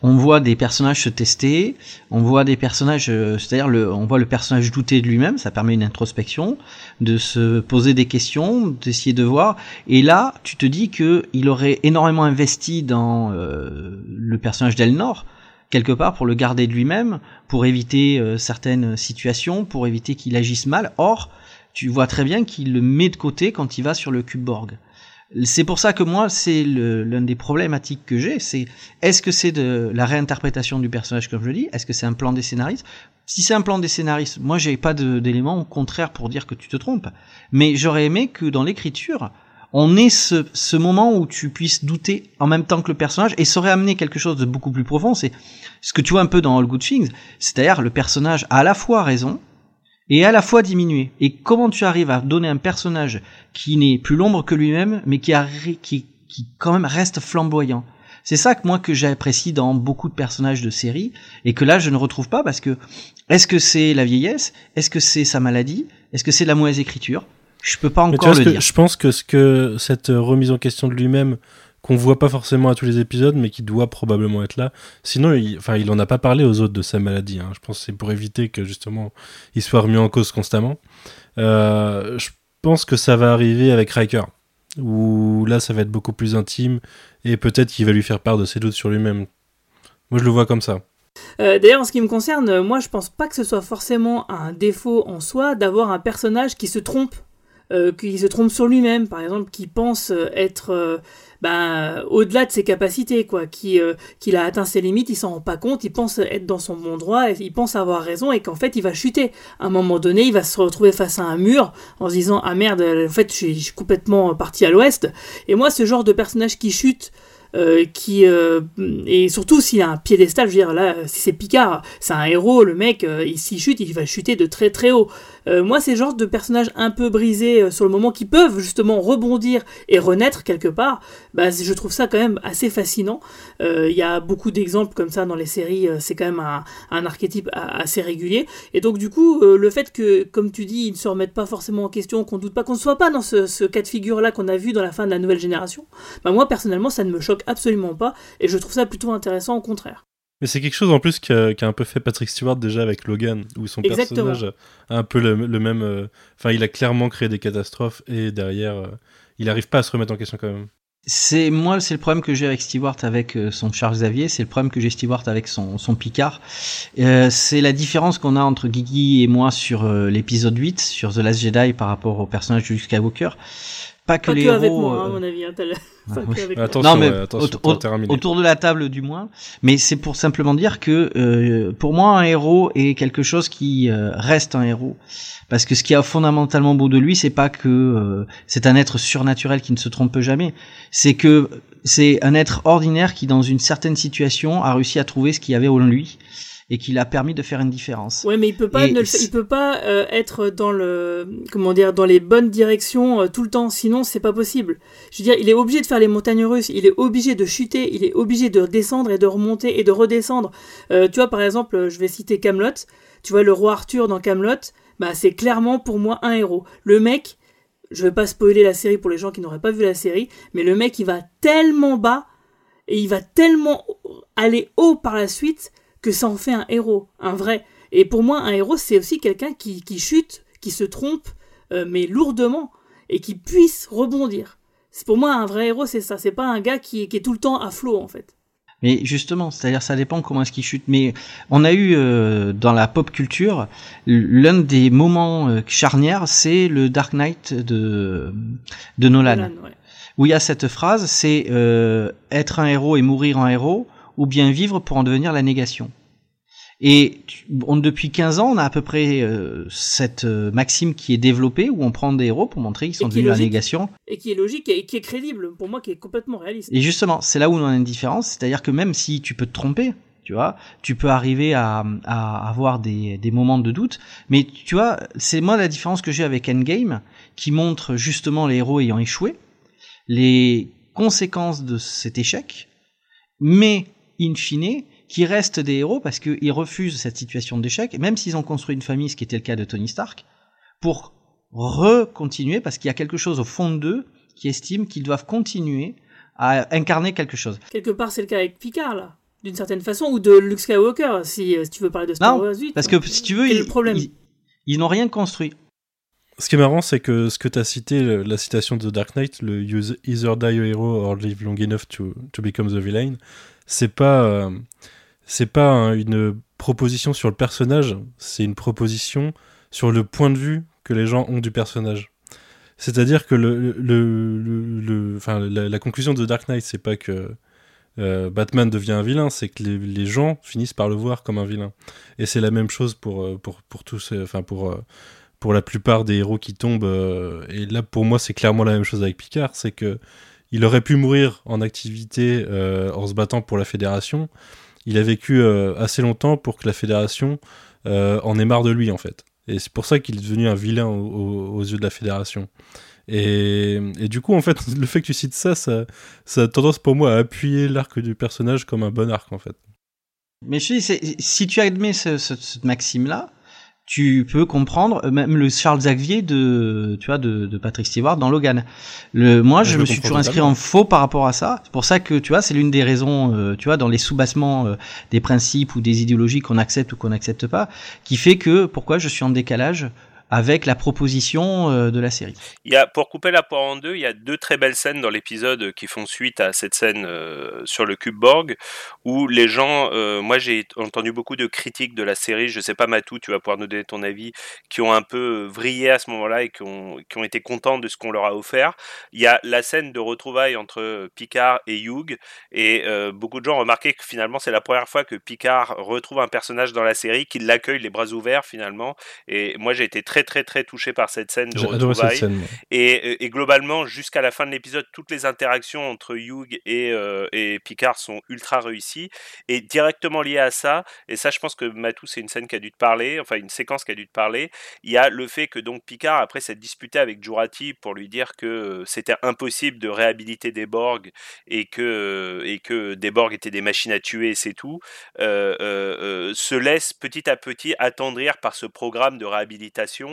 on voit des personnages se tester, on voit des personnages, euh, c'est-à-dire le, on voit le personnage douter de lui-même, ça permet une introspection, de se poser des questions, d'essayer de voir. Et là, tu te dis que il aurait énormément investi dans le personnage d'Elnor quelque part pour le garder de lui-même, pour éviter euh, certaines situations, pour éviter qu'il agisse mal. Or, tu vois très bien qu'il le met de côté quand il va sur le cube Borg. C'est pour ça que moi, c'est l'un des problématiques que j'ai, c'est est-ce que c'est de la réinterprétation du personnage comme je le dis, est-ce que c'est un plan des scénaristes? Si c'est un plan des scénaristes, moi j'ai pas d'éléments contraires pour dire que tu te trompes, mais j'aurais aimé que dans l'écriture, on ait ce, ce moment où tu puisses douter en même temps que le personnage et ça aurait amené quelque chose de beaucoup plus profond. C'est ce que tu vois un peu dans All Good Things, c'est-à-dire le personnage a à la fois raison et à la fois diminué. Et comment tu arrives à donner un personnage qui n'est plus l'ombre que lui-même, mais qui, a, qui, qui quand même reste flamboyant? C'est ça que moi que j'apprécie dans beaucoup de personnages de série et que là je ne retrouve pas parce que est-ce que c'est la vieillesse, est-ce que c'est sa maladie, est-ce que c'est la mauvaise écriture? Je peux pas encore le que dire. Je pense que ce que cette remise en question de lui-même qu'on voit pas forcément à tous les épisodes, mais qui doit probablement être là. Sinon, il, enfin, il en a pas parlé aux autres de sa maladie. Hein. Je pense que c'est pour éviter que justement il soit remis en cause constamment. Euh, je pense que ça va arriver avec Riker, où là, ça va être beaucoup plus intime et peut-être qu'il va lui faire part de ses doutes sur lui-même. Moi, je le vois comme ça. Euh, D'ailleurs, en ce qui me concerne, euh, moi je pense pas que ce soit forcément un défaut en soi d'avoir un personnage qui se trompe, euh, qui se trompe sur lui-même, par exemple, qui pense euh, être euh, ben, au-delà de ses capacités, quoi, euh, qu'il a atteint ses limites, il s'en rend pas compte, il pense être dans son bon droit, il pense avoir raison et qu'en fait il va chuter. À un moment donné, il va se retrouver face à un mur en se disant ah merde, en fait je suis, complètement parti à l'ouest. Et moi, ce genre de personnage qui chute. Euh, qui euh, et surtout s'il a un piédestal, je veux dire là, si c'est Picard, c'est un héros, le mec, s'il chute, il va chuter de très très haut. Euh, moi, ces genres de personnages un peu brisés euh, sur le moment qui peuvent justement rebondir et renaître quelque part, bah, je trouve ça quand même assez fascinant. Euh, Il y a beaucoup d'exemples comme ça dans les séries, euh, c'est quand même un, archétype assez régulier. Et donc du coup, euh, le fait que, comme tu dis, ils ne se remettent pas forcément en question, qu'on doute pas, qu'on ne soit pas dans ce, ce cas de figure-là qu'on a vu dans la fin de la nouvelle génération, bah moi personnellement, ça ne me choque absolument pas, et je trouve ça plutôt intéressant au contraire. Mais c'est quelque chose en plus qu'a qu'a un peu fait Patrick Stewart déjà avec Logan, où son Exactement. personnage a un peu le, le même. euh, Enfin, il a clairement créé des catastrophes et derrière, euh, il n'arrive pas à se remettre en question quand même. C'est moi, c'est le problème que j'ai avec Stewart avec euh, son Charles Xavier, c'est le problème que j'ai Stewart avec son, son Picard. Euh, c'est la différence qu'on a entre Guigui et moi sur euh, l'épisode 8, sur The Last Jedi par rapport au personnage de Luke Skywalker. Pas que Pas les que avec héros. moi, hein, à euh, mon avis. hein, t'as le- pas oui. que avec moi. Attention, non, mais ouais, attention, au- au- t'as terminé. autour de la table du moins. Mais c'est pour simplement dire que euh, pour moi un héros est quelque chose qui euh, reste un héros. Parce que ce qui est fondamentalement beau de lui, c'est pas que euh, c'est un être surnaturel qui ne se trompe jamais. C'est que c'est un être ordinaire qui, dans une certaine situation, a réussi à trouver ce qu'il y avait en lui et qui l'a permis de faire une différence. Ouais, mais il peut pas, ne il peut pas euh, être dans le, comment dire, dans les bonnes directions euh, tout le temps. Sinon, c'est pas possible. Je veux dire, il est obligé de faire les montagnes russes. Il est obligé de chuter. Il est obligé de descendre et de remonter et de redescendre. Euh, tu vois, par exemple, je vais citer Camelot. Tu vois, le roi Arthur dans Camelot. Bah, c'est clairement pour moi un héros. Le mec, je vais pas spoiler la série pour les gens qui n'auraient pas vu la série, mais le mec, il va tellement bas et il va tellement aller haut par la suite que ça en fait un héros, un vrai. Et pour moi, un héros, c'est aussi quelqu'un qui, qui chute, qui se trompe, euh, mais lourdement, et qui puisse rebondir. C'est pour moi un vrai héros, c'est ça. C'est pas un gars qui, qui est tout le temps à flot, en fait. Mais justement, c'est-à-dire ça dépend comment est-ce qu'il chute. Mais on a eu euh, dans la pop culture l'un des moments euh, charnières, c'est le Dark Knight de de Nolan, Nolan, ouais. où il y a cette phrase, c'est euh, être un héros et mourir en héros, ou bien vivre pour en devenir la négation. Et on, depuis 15 ans, on a à peu près euh, cette euh, maxime qui est développée, où on prend des héros pour montrer qu'ils sont devenus la négation. Et qui est logique et qui est crédible, pour moi, qui est complètement réaliste. Et justement, c'est là où on a une différence, c'est-à-dire que même si tu peux te tromper, tu vois, tu peux arriver à, à avoir des, des moments de doute, mais tu vois, c'est moi la différence que j'ai avec Endgame, qui montre justement les héros ayant échoué, les conséquences de cet échec, mais in fine, qui restent des héros parce qu'ils refusent cette situation d'échec, même s'ils ont construit une famille, ce qui était le cas de Tony Stark, pour recontinuer, parce qu'il y a quelque chose au fond d'eux qui estime qu'ils doivent continuer à incarner quelque chose. Quelque part, c'est le cas avec Picard, là. D'une certaine façon, ou de Luke Skywalker, si, euh, si tu veux parler de Star Non, Wars 8. parce que si tu veux, ils, le problème ils- ils n'ont rien construit. Ce qui est marrant, c'est que ce que tu as cité, la citation de Dark Knight, le "You either die a hero or live long enough to, to become the villain, c'est pas, euh, c'est pas un- une proposition sur le personnage, c'est une proposition sur le point de vue que les gens ont du personnage. C'est-à-dire que la, conclusion de Dark Knight, c'est pas que euh, Batman devient un vilain, c'est que les, gens finissent par le voir comme un vilain. Et c'est la même chose pour, euh, pour, pour tous, euh, enfin pour, pour la plupart des héros qui tombent. et là, pour moi, c'est clairement la même chose avec Picard, c'est que il aurait pu mourir en activité en se battant pour la Fédération. Il a vécu euh, assez longtemps pour que la Fédération euh, en ait marre de lui, en fait. Et c'est pour ça qu'il est devenu un vilain au- au- aux yeux de la Fédération. Et, du coup, en fait, le fait que tu cites ça, ça, a tendance pour moi à appuyer l'arc du personnage comme un bon arc, en fait. Mais je dis, si tu admets ce, ce- cette maxime-là, tu peux comprendre euh, même le Charles Xavier de, tu vois, de, de Patrick Stewart dans Logan. Le, moi, Je me suis toujours inscrit en faux par rapport à ça. C'est pour ça que, tu vois, c'est l'une des raisons, euh, tu vois, dans les soubassements euh, des principes ou des idéologies qu'on accepte ou qu'on n'accepte pas, qui fait que pourquoi je suis en décalage avec la proposition euh, de la série. Il y a, pour couper la poire en deux, il y a deux très belles scènes dans l'épisode qui font suite à cette scène euh, sur le cube Borg, où les gens, euh, moi j'ai entendu beaucoup de critiques de la série, je sais pas Matou, tu vas pouvoir nous donner ton avis, qui ont un peu vrillé à ce moment-là et qui ont, qui ont été contents de ce qu'on leur a offert. Il y a la scène de retrouvailles entre Picard et Hugh, et beaucoup de gens ont remarqué que finalement c'est la première fois que Picard retrouve un personnage dans la série, qu'il l'accueille les bras ouverts finalement, et moi j'ai été très très très touché par cette scène de retrouvailles. scène. Et, et globalement, jusqu'à la fin de l'épisode, toutes les interactions entre Hugh et, euh, et Picard sont ultra réussies. Et directement lié à ça, et ça je pense que Matou c'est une scène qui a dû te parler, enfin une séquence qui a dû te parler, il y a le fait que donc Picard après s'être disputé avec Jurati pour lui dire que euh, c'était impossible de réhabiliter des Borg et que, et que des Borg étaient des machines à tuer c'est tout, euh, euh, euh, se laisse petit à petit attendrir par ce programme de réhabilitation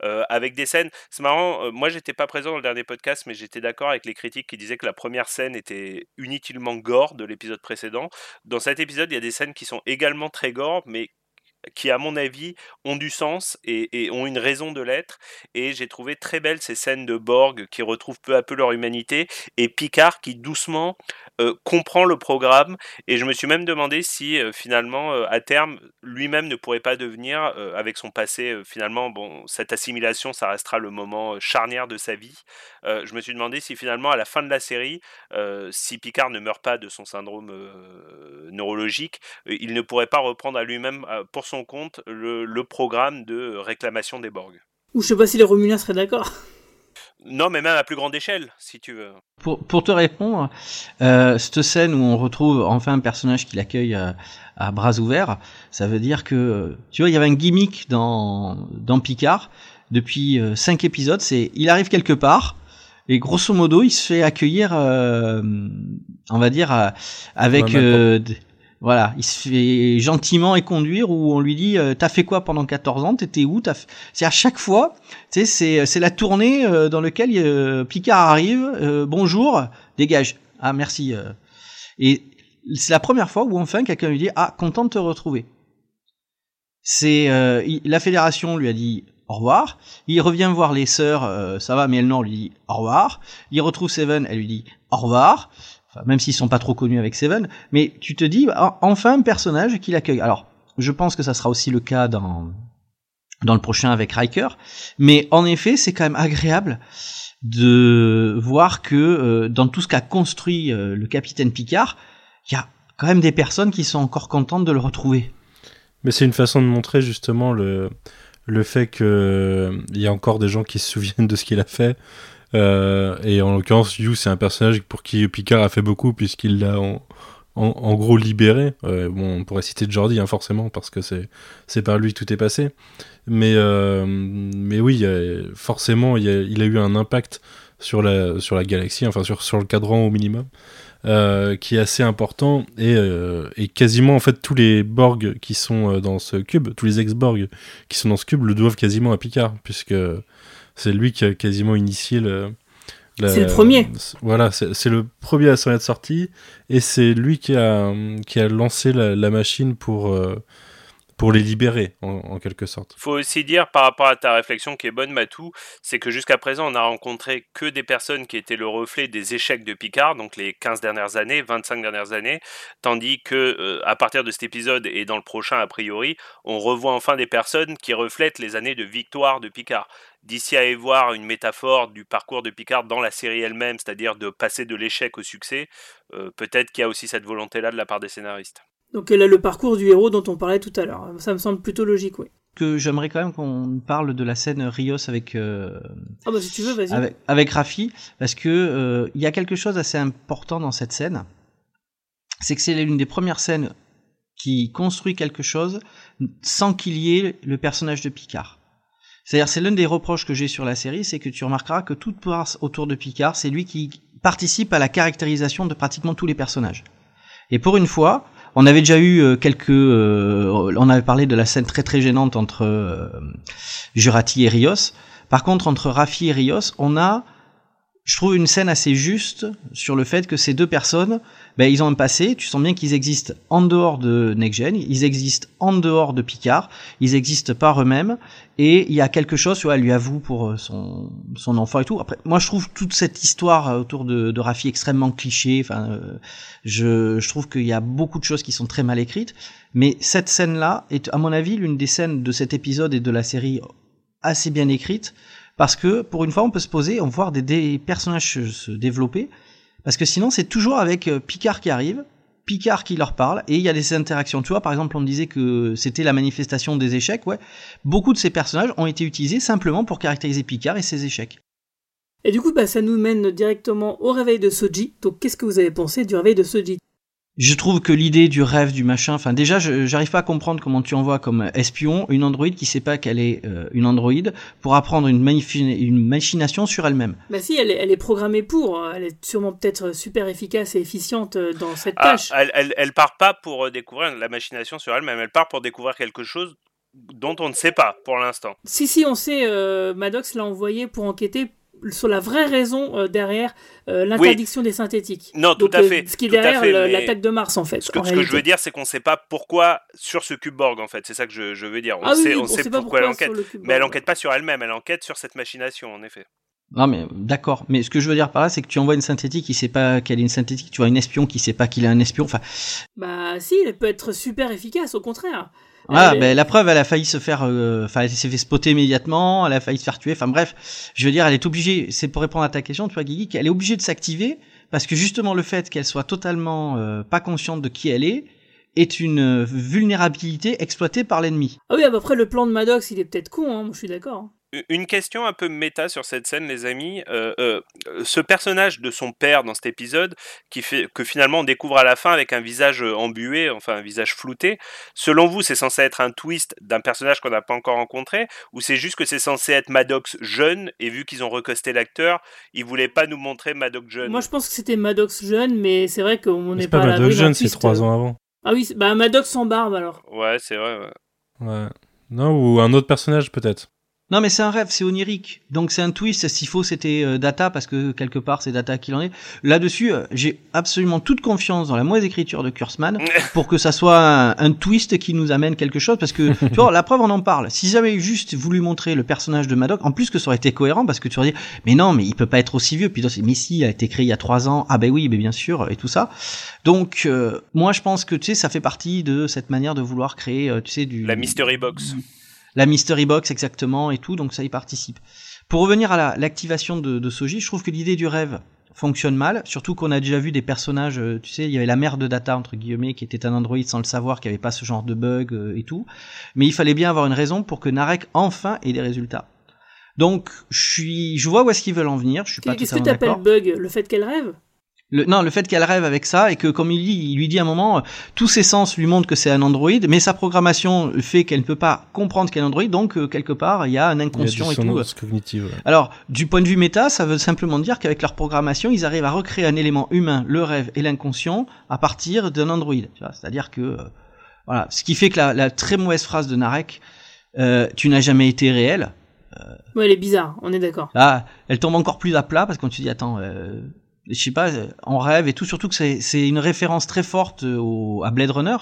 avec des scènes. C'est marrant, moi j'étais pas présent dans le dernier podcast, mais j'étais d'accord avec les critiques qui disaient que la première scène était inutilement gore de l'épisode précédent. Dans cet épisode, il y a des scènes qui sont également très gore, mais qui, à mon avis, ont du sens et, ont une raison de l'être. Et j'ai trouvé très belles ces scènes de Borg qui retrouvent peu à peu leur humanité et Picard qui doucement euh, comprend le programme. Et je me suis même demandé si euh, finalement, euh, à terme, lui-même ne pourrait pas devenir, avec son passé, finalement, bon, cette assimilation, ça restera le moment charnière de sa vie. Je me suis demandé si finalement, à la fin de la série, si Picard ne meurt pas de son syndrome neurologique, il ne pourrait pas reprendre à lui-même, pour son compte, le, le programme de réclamation des Borg. Ou je sais pas si les Romuliens seraient d'accord. Non, mais même à plus grande échelle, si tu veux. Pour, pour te répondre, euh, cette scène où on retrouve enfin un personnage qui l'accueille à, à bras ouverts, ça veut dire que, tu vois, il y avait un gimmick dans, dans Picard depuis euh, cinq épisodes, c'est il arrive quelque part, et grosso modo, il se fait accueillir, euh, on va dire, euh, avec... Ouais, euh, voilà, il se fait gentiment et conduire où on lui dit euh, t'as fait quoi pendant 14 ans, t'étais où, t'as c'est à chaque fois, tu c'est c'est la tournée euh, dans laquelle euh, Picard arrive, euh, bonjour, dégage, ah merci, euh. et c'est la première fois où enfin quelqu'un lui dit ah content de te retrouver. C'est euh, la fédération lui a dit au revoir, il revient voir les sœurs, euh, ça va, mais elle non, lui dit au revoir, il retrouve Seven, elle lui dit au revoir, Même s'ils sont pas trop connus avec Seven, mais tu te dis ah, enfin un personnage qui l'accueille. Alors, je pense que ça sera aussi le cas dans dans le prochain avec Riker, mais en effet, c'est quand même agréable de voir que euh, dans tout ce qu'a construit euh, le capitaine Picard, il y a quand même des personnes qui sont encore contentes de le retrouver. Mais c'est une façon de montrer justement le, le fait qu'il euh, y a encore des gens qui se souviennent de ce qu'il a fait. Euh, et en l'occurrence, Yu, c'est un personnage pour qui Picard a fait beaucoup, puisqu'il l'a en, gros libéré. Euh, bon, on pourrait citer Jordi, hein, forcément, parce que c'est par lui que tout est passé. Mais, mais oui, forcément, il, a, eu un impact sur la, sur la galaxie, enfin sur, sur le cadran au minimum. Euh, qui est assez important et, euh, et, quasiment en fait tous les Borg qui sont euh, dans ce cube, tous les ex-Borg qui sont dans ce cube le doivent quasiment à Picard puisque c'est lui qui a quasiment initié le. C'est le premier. Voilà, c'est le premier à s'en être sorti et c'est lui qui a, qui a lancé la, la machine pour pour les libérer en, quelque sorte. Faut aussi dire par rapport à ta réflexion qui est bonne Matou, c'est que jusqu'à présent on a rencontré que des personnes qui étaient le reflet des échecs de Picard, donc les 15 dernières années, 25 dernières années, tandis que euh, à partir de cet épisode et dans le prochain a priori, on revoit enfin des personnes qui reflètent les années de victoire de Picard. D'ici à y voir une métaphore du parcours de Picard dans la série elle-même, c'est-à-dire de passer de l'échec au succès, euh, peut-être qu'il y a aussi cette volonté-là de la part des scénaristes. Donc elle a le parcours du héros dont on parlait tout à l'heure. Ça me semble plutôt logique, oui. Que j'aimerais quand même qu'on parle de la scène Rios avec euh, ah bah si tu veux, vas-y. Avec, avec Rafi, parce que euh, il y a quelque chose d'assez important dans cette scène. C'est que c'est l'une des premières scènes qui construit quelque chose sans qu'il y ait le personnage de Picard. C'est-à-dire, c'est l'un des reproches que j'ai sur la série, c'est que tu remarqueras que toute part autour de Picard, c'est lui qui participe à la caractérisation de pratiquement tous les personnages. Et pour une fois, on avait déjà eu euh, quelques, euh, on avait parlé de la scène très très gênante entre euh, Jurati et Rios. Par contre, entre Rafi et Rios, on a, je trouve une scène assez juste sur le fait que ces deux personnes ben, ils ont un passé, tu sens bien qu'ils existent en dehors de Next ils existent en dehors de Picard, ils existent par eux-mêmes, et il y a quelque chose, tu vois, elle lui avoue pour euh, son, son enfant et tout. Après, moi je trouve toute cette histoire euh, autour de, de Raffi extrêmement cliché, enfin, euh, je, je trouve qu'il y a beaucoup de choses qui sont très mal écrites, mais cette scène-là est, à mon avis, l'une des scènes de cet épisode et de la série assez bien écrite, parce que pour une fois on peut se poser, on des, des personnages se développer, parce que sinon, c'est toujours avec euh, Picard qui arrive, Picard qui leur parle, et il y a des interactions. Tu vois, par exemple, on disait que c'était la manifestation des échecs, ouais. Beaucoup de ces personnages ont été utilisés simplement pour caractériser Picard et ses échecs. Et du coup, bah, ça nous mène directement au réveil de Soji. Donc, qu'est-ce que vous avez pensé du réveil de Soji? Je trouve que l'idée du rêve, du machin, enfin déjà, j'arrive pas à comprendre comment tu envoies comme espion une androïde qui sait pas qu'elle est euh, une androïde pour apprendre une, une machination sur elle-même. Bah si, elle est, elle est, programmée pour, hein. elle est sûrement peut-être super efficace et efficiente euh, dans cette ah, tâche. Elle, elle, elle, part pas pour euh, découvrir la machination sur elle-même, elle part pour découvrir quelque chose dont on ne sait pas pour l'instant. Si, si, on sait, Maddox l'a envoyé pour enquêter sur la vraie raison euh, derrière euh, l'interdiction des synthétiques. Non, tout à euh, fait. ce qui est derrière l'attaque de Mars, en fait. Ce que, je veux dire, c'est qu'on ne sait pas pourquoi sur ce cube Borg, en fait. C'est ça que je, veux dire. On ah sait, on, sait, pourquoi, elle enquête. Mais elle enquête pas sur elle-même, elle enquête sur cette machination, en effet. Non mais d'accord, mais ce que je veux dire par là, c'est que tu envoies une synthétique qui sait pas qu'elle est une synthétique, tu vois une espion qui sait pas qu'il est un espion, enfin. Bah si, elle peut être super efficace, au contraire. Ah, ben la preuve, elle a failli se faire, euh, enfin, elle s'est fait spotter immédiatement, elle a failli se faire tuer. Enfin bref, je veux dire, elle est obligée. C'est pour répondre à ta question, tu vois, Guigui, qu'elle est obligée de s'activer parce que justement le fait qu'elle soit totalement euh, pas consciente de qui elle est est une vulnérabilité exploitée par l'ennemi. Ah oui, après le plan de Maddox, il est peut-être con, hein, je suis d'accord. Une question un peu méta sur cette scène, les amis. Euh, euh, ce personnage de son père dans cet épisode, qui fait que finalement on découvre à la fin avec un visage embué, enfin un visage flouté. Selon vous, c'est censé être un twist d'un personnage qu'on n'a pas encore rencontré, ou c'est juste que c'est censé être Maddox jeune et vu qu'ils ont recosté l'acteur, ils voulaient pas nous montrer Maddox jeune? Moi, je pense que c'était Maddox jeune, mais c'est vrai qu'on n'est pas, pas Maddox jeune, c'est trois ans avant. Ah oui, bah Maddox sans barbe alors. Ouais, c'est vrai. Ouais. ouais. Non, ou un autre personnage peut-être. Non, mais c'est un rêve, c'est onirique. Donc c'est un twist. S'il faut, c'était euh, Data parce que quelque part c'est Data qui en est. Là-dessus, euh, j'ai absolument toute confiance dans la mauvaise écriture de Kurtzman [LAUGHS] pour que ça soit un, un, twist qui nous amène quelque chose. Parce que [LAUGHS] tu vois, la preuve, on en parle. Si j'avais juste voulu montrer le personnage de Madoc, en plus que ça aurait été cohérent parce que tu aurais dit, mais non, mais il peut pas être aussi vieux. Puis mais si, il a été créé il y a trois ans. Ah ben oui, mais bien sûr, et tout ça. Donc euh, moi, je pense que tu sais, ça fait partie de cette manière de vouloir créer, tu sais, du la mystery box la mystery box exactement et tout, donc ça y participe. Pour revenir à l'activation de, de Soji, je trouve que l'idée du rêve fonctionne mal, surtout qu'on a déjà vu des personnages, euh, tu sais, il y avait la mère de Data entre guillemets qui était un androïde sans le savoir, qui avait pas ce genre de bug euh, et tout, mais il fallait bien avoir une raison pour que Narek enfin ait des résultats. Donc je suis, je vois où est-ce qu'ils veulent en venir. Je suis pas Qu'est-ce que tu appelles bug Le fait qu'elle rêve? Le, non, le fait qu'elle rêve avec ça et que, comme il dit, il lui dit à un moment, euh, tous ses sens lui montrent que c'est un androïde, mais sa programmation fait qu'elle ne peut pas comprendre qu'elle est un androïde, donc euh, quelque part il y a un inconscient il y a et tout. Cognitive, ouais. Alors, du point de vue méta, ça veut simplement dire qu'avec leur programmation, ils arrivent à recréer un élément humain, le rêve et l'inconscient, à partir d'un androïde. C'est-à-dire que, euh, voilà, ce qui fait que la, la très mauvaise phrase de Narek, euh, tu n'as jamais été réel. Euh, ouais, elle est bizarre, on est d'accord. Là, elle tombe encore plus à plat parce qu'on tu dis, attends je sais pas, en rêve et tout, surtout que c'est une référence très forte au, à Blade Runner,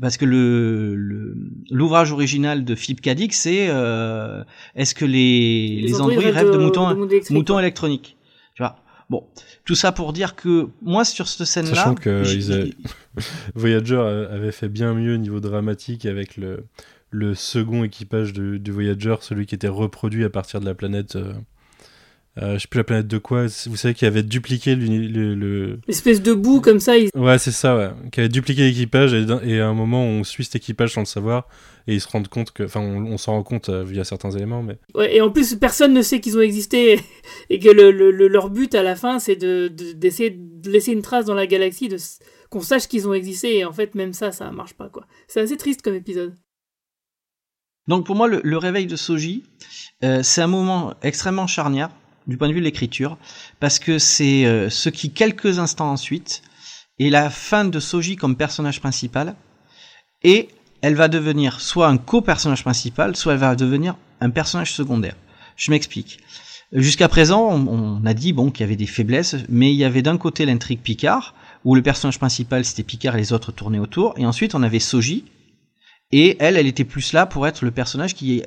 parce que le l'ouvrage original de Philippe Cadic, c'est euh, est-ce que les, les, les androïdes rêvent de, de moutons, de électrique, moutons électroniques Tu vois Bon, tout ça pour dire que moi sur cette scène-là, sachant que avaient... [LAUGHS] Voyager avait fait bien mieux au niveau dramatique avec le le second équipage de, du Voyager, celui qui était reproduit à partir de la planète. Euh euh, je sais plus la planète de quoi. Vous savez qu'il avait dupliqué le. le... Espèce de boue comme ça. Il... Ouais, c'est ça, ouais. Qui avait dupliqué l'équipage et, et, à un moment on suit cet équipage sans le savoir et ils se rendent compte que. Enfin, on, on s'en rend compte euh, via certains éléments, mais. Ouais, et en plus personne ne sait qu'ils ont existé [LAUGHS] et que le, le, leur but à la fin c'est de, d'essayer de, de, laisser une trace dans la galaxie, de, qu'on sache qu'ils ont existé et en fait même ça, ça marche pas quoi. C'est assez triste comme épisode. Donc pour moi, le, le réveil de Soji, euh, c'est un moment extrêmement charnière du point de vue de l'écriture, parce que c'est euh, ce qui, quelques instants ensuite, est la fin de Soji comme personnage principal, et elle va devenir soit un co-personnage principal, soit elle va devenir un personnage secondaire. Je m'explique. Jusqu'à présent, on, a dit bon qu'il y avait des faiblesses, mais il y avait d'un côté l'intrigue Picard, où le personnage principal c'était Picard et les autres tournaient autour, et ensuite on avait Soji, et elle, elle était plus là pour être le personnage qui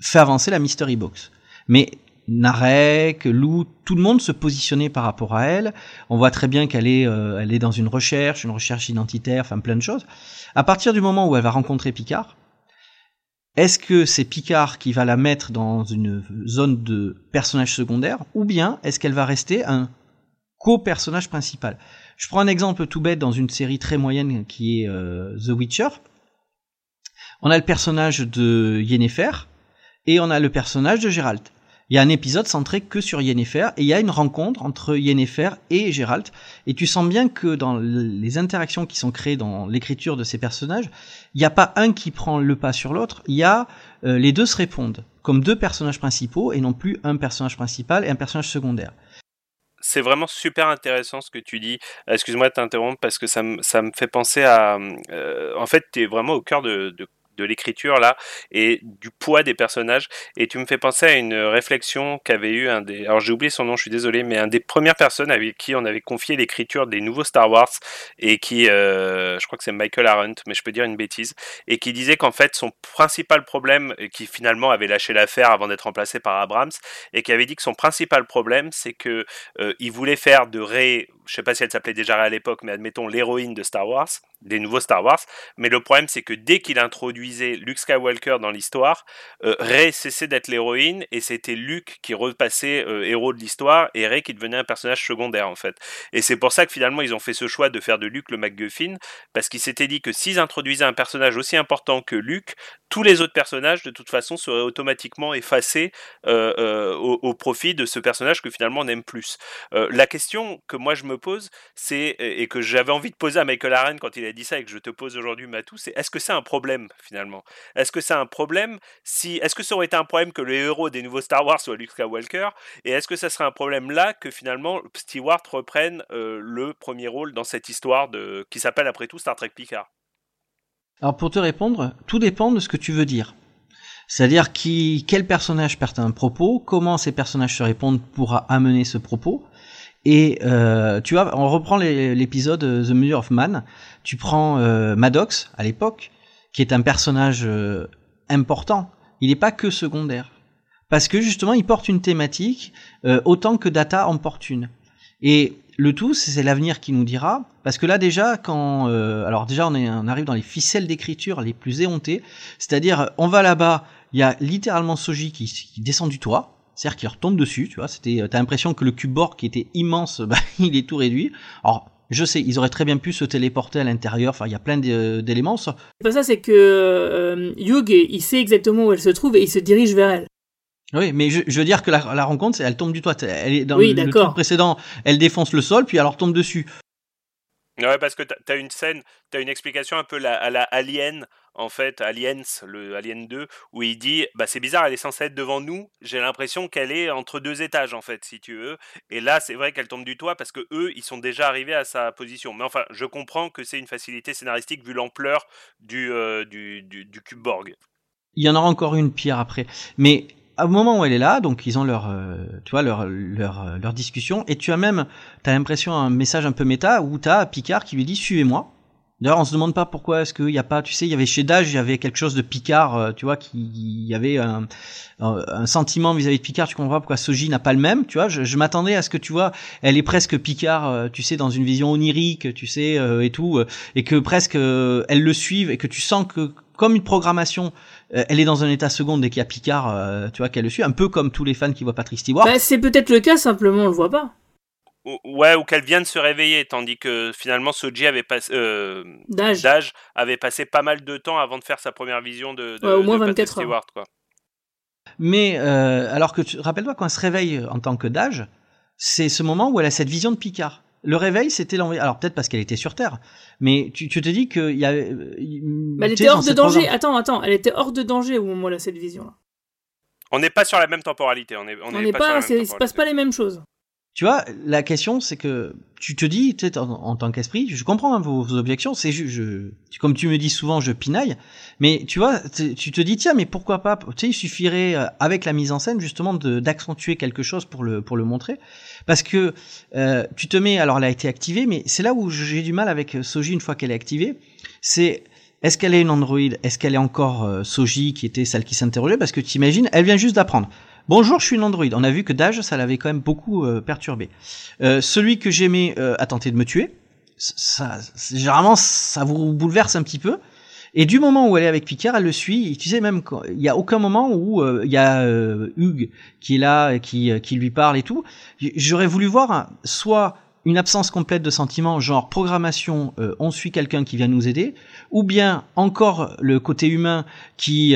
fait avancer la Mystery Box. Mais Narek, Lou, tout le monde se positionnait par rapport à elle. On voit très bien qu'elle est, euh, elle est dans une recherche, une recherche identitaire, enfin plein de choses. À partir du moment où elle va rencontrer Picard, est-ce que c'est Picard qui va la mettre dans une zone de personnage secondaire, ou bien est-ce qu'elle va rester un co-personnage principal? Je prends un exemple tout bête dans une série très moyenne qui est euh, The Witcher. On a le personnage de Yennefer et on a le personnage de Geralt il y a un épisode centré que sur Yennefer et il y a une rencontre entre Yennefer et Geralt. Et tu sens bien que dans les interactions qui sont créées dans l'écriture de ces personnages, il n'y a pas un qui prend le pas sur l'autre, il y a euh, les deux se répondent comme deux personnages principaux et non plus un personnage principal et un personnage secondaire. C'est vraiment super intéressant ce que tu dis. Excuse-moi de t'interrompre parce que ça me, ça me fait penser à... Euh, en fait, tu es vraiment au cœur de de l'écriture là et du poids des personnages. Et tu me fais penser à une réflexion qu'avait eu un des alors j'ai oublié son nom je suis désolé mais un des premières personnes avec qui on avait confié l'écriture des nouveaux Star Wars et qui euh, je crois que c'est Michael Arendt mais je peux dire une bêtise et qui disait qu'en fait son principal problème qui finalement avait lâché l'affaire avant d'être remplacé par Abrams et qui avait dit que son principal problème c'est que euh, il voulait faire de Rey je sais pas si elle s'appelait déjà à l'époque mais admettons l'héroïne de Star Wars des nouveaux Star Wars mais le problème c'est que dès qu'il introduit Luke Skywalker dans l'histoire, euh, Rey cessait d'être l'héroïne et c'était Luke qui repassait euh, héros de l'histoire et Rey qui devenait un personnage secondaire en fait. Et c'est pour ça que finalement ils ont fait ce choix de faire de Luke le MacGuffin parce qu'ils s'étaient dit que s'ils introduisaient un personnage aussi important que Luke, tous les autres personnages de toute façon seraient automatiquement effacés euh, euh, au, profit de ce personnage que finalement on aime plus. La question que moi je me pose, c'est et que j'avais envie de poser à Michael Aren quand il a dit ça et que je te pose aujourd'hui Matou, c'est est-ce que c'est un problème finalement? Est-ce que c'est un problème si est-ce que ça aurait été un problème que le héros des nouveaux Star Wars soit Luke Skywalker et est-ce que ça serait un problème là que finalement Stewart reprenne le premier rôle dans cette histoire qui s'appelle après tout Star Trek Picard? Alors pour te répondre, tout dépend de ce que tu veux dire. C'est-à-dire qui, quel personnage perd un propos, comment ces personnages se répondent pour amener ce propos. Et euh, tu vois, on reprend l'épisode The Measure of Man. Tu prends euh, Maddox à l'époque, qui est un personnage euh, important. Il n'est pas que secondaire, parce que justement, il porte une thématique euh, autant que Data en porte une. Et le tout, c'est l'avenir qui nous dira, parce que là déjà, quand, euh, alors déjà, on, arrive dans les ficelles d'écriture les plus éhontées, c'est-à-dire, on va là-bas, il y a littéralement Soji qui, descend du toit, c'est-à-dire qu'il retombe dessus, tu vois, c'était, t'as l'impression que le cube Borg qui était immense, [LAUGHS] bah, il est tout réduit. Je sais, ils auraient très bien pu se téléporter à l'intérieur, enfin, il y a plein d'éléments. C'est pas ça, c'est que euh, il sait exactement où elle se trouve et il se dirige vers elle. Oui, mais je, je veux dire que la, la rencontre, elle tombe du toit. Elle est dans le, le truc précédent, elle défonce le sol, puis elle retombe dessus. Ouais, parce que t'as une scène, t'as une explication un peu à la Alien, en fait, Aliens, le Alien 2, où il dit, bah c'est bizarre, elle est censée être devant nous, j'ai l'impression qu'elle est entre deux étages, en fait, si tu veux. Et là, c'est vrai qu'elle tombe du toit parce que eux, ils sont déjà arrivés à sa position. Mais enfin, je comprends que c'est une facilité scénaristique vu l'ampleur du, euh, du, du cube Borg. Il y en aura encore une pire après. Mais au moment où elle est là, donc ils ont leur, euh, tu vois, leur, leur, leur discussion, et tu as même, t'as l'impression un message un peu méta où t'as Picard qui lui dit suivez-moi. D'ailleurs, on se demande pas pourquoi est-ce qu'il n'y a pas, tu sais, il y avait chez Dage, il y avait quelque chose de Picard, euh, tu vois, qui y avait un, un sentiment vis-à-vis de Picard. Tu comprends pourquoi Soji n'a pas le même, tu vois. Je, je m'attendais à ce que tu vois, elle est presque Picard, euh, tu sais, dans une vision onirique, tu sais, euh, et tout, euh, et que presque euh, elle le suive et que tu sens que comme une programmation, euh, elle est dans un état second dès qu'il y a Picard, euh, tu vois, qu'elle le suit, un peu comme tous les fans qui voient Patrick Stewart. Bah, c'est peut-être le cas, simplement on le voit pas. Ouais, ou qu'elle vient de se réveiller, tandis que finalement Soji avait passé, euh, Dage. avait passé pas mal de temps avant de faire sa première vision de, de, Ouais, au moins de Patrick 24 heures. Stewart, quoi. Mais euh, alors que tu rappelle-toi quand elle se réveille en tant que Dage, c'est ce moment où elle a cette vision de Picard. Le réveil, c'était l'envie. Alors peut-être parce qu'elle était sur Terre, mais tu, tu te dis qu'il y a. euh, Bah, elle était hors de danger. programme- Attends, attends, elle était hors de danger au moment a cette vision-là. On n'est pas sur la même temporalité. On est, on On est n'est pas, sur la pas, il se passe pas les mêmes choses. Tu vois, la question, c'est que tu te dis, tu sais, en, tant qu'esprit, je comprends hein, vos, objections, c'est je, tu- comme tu me dis souvent, je pinaille, mais tu vois, tu tu te dis, tiens, mais pourquoi pas, tu sais, il suffirait, euh, avec la mise en scène, justement, d'accentuer quelque chose pour le, pour le montrer, parce que euh, tu te mets, alors elle a été activée, mais c'est là où j'ai du mal avec euh, Soji une fois qu'elle est activée, c'est est-ce qu'elle est une androïde? Est-ce qu'elle est encore euh, Soji qui était celle qui s'interrogeait? Parce que t'imagines, elle vient juste d'apprendre. Bonjour, je suis une androïde. On a vu que Dage, ça l'avait quand même beaucoup euh, perturbé. Euh, celui que j'aimais euh, a tenté de me tuer. Ça, généralement, ça vous bouleverse un petit peu. Et du moment où elle est avec Picard, elle le suit. Tu sais même il y a aucun moment où euh, il y a euh, Hugues qui est là, qui qui lui parle et tout. J'aurais voulu voir soit une absence complète de sentiments, genre programmation, euh, on suit quelqu'un qui vient nous aider, ou bien encore le côté humain qui,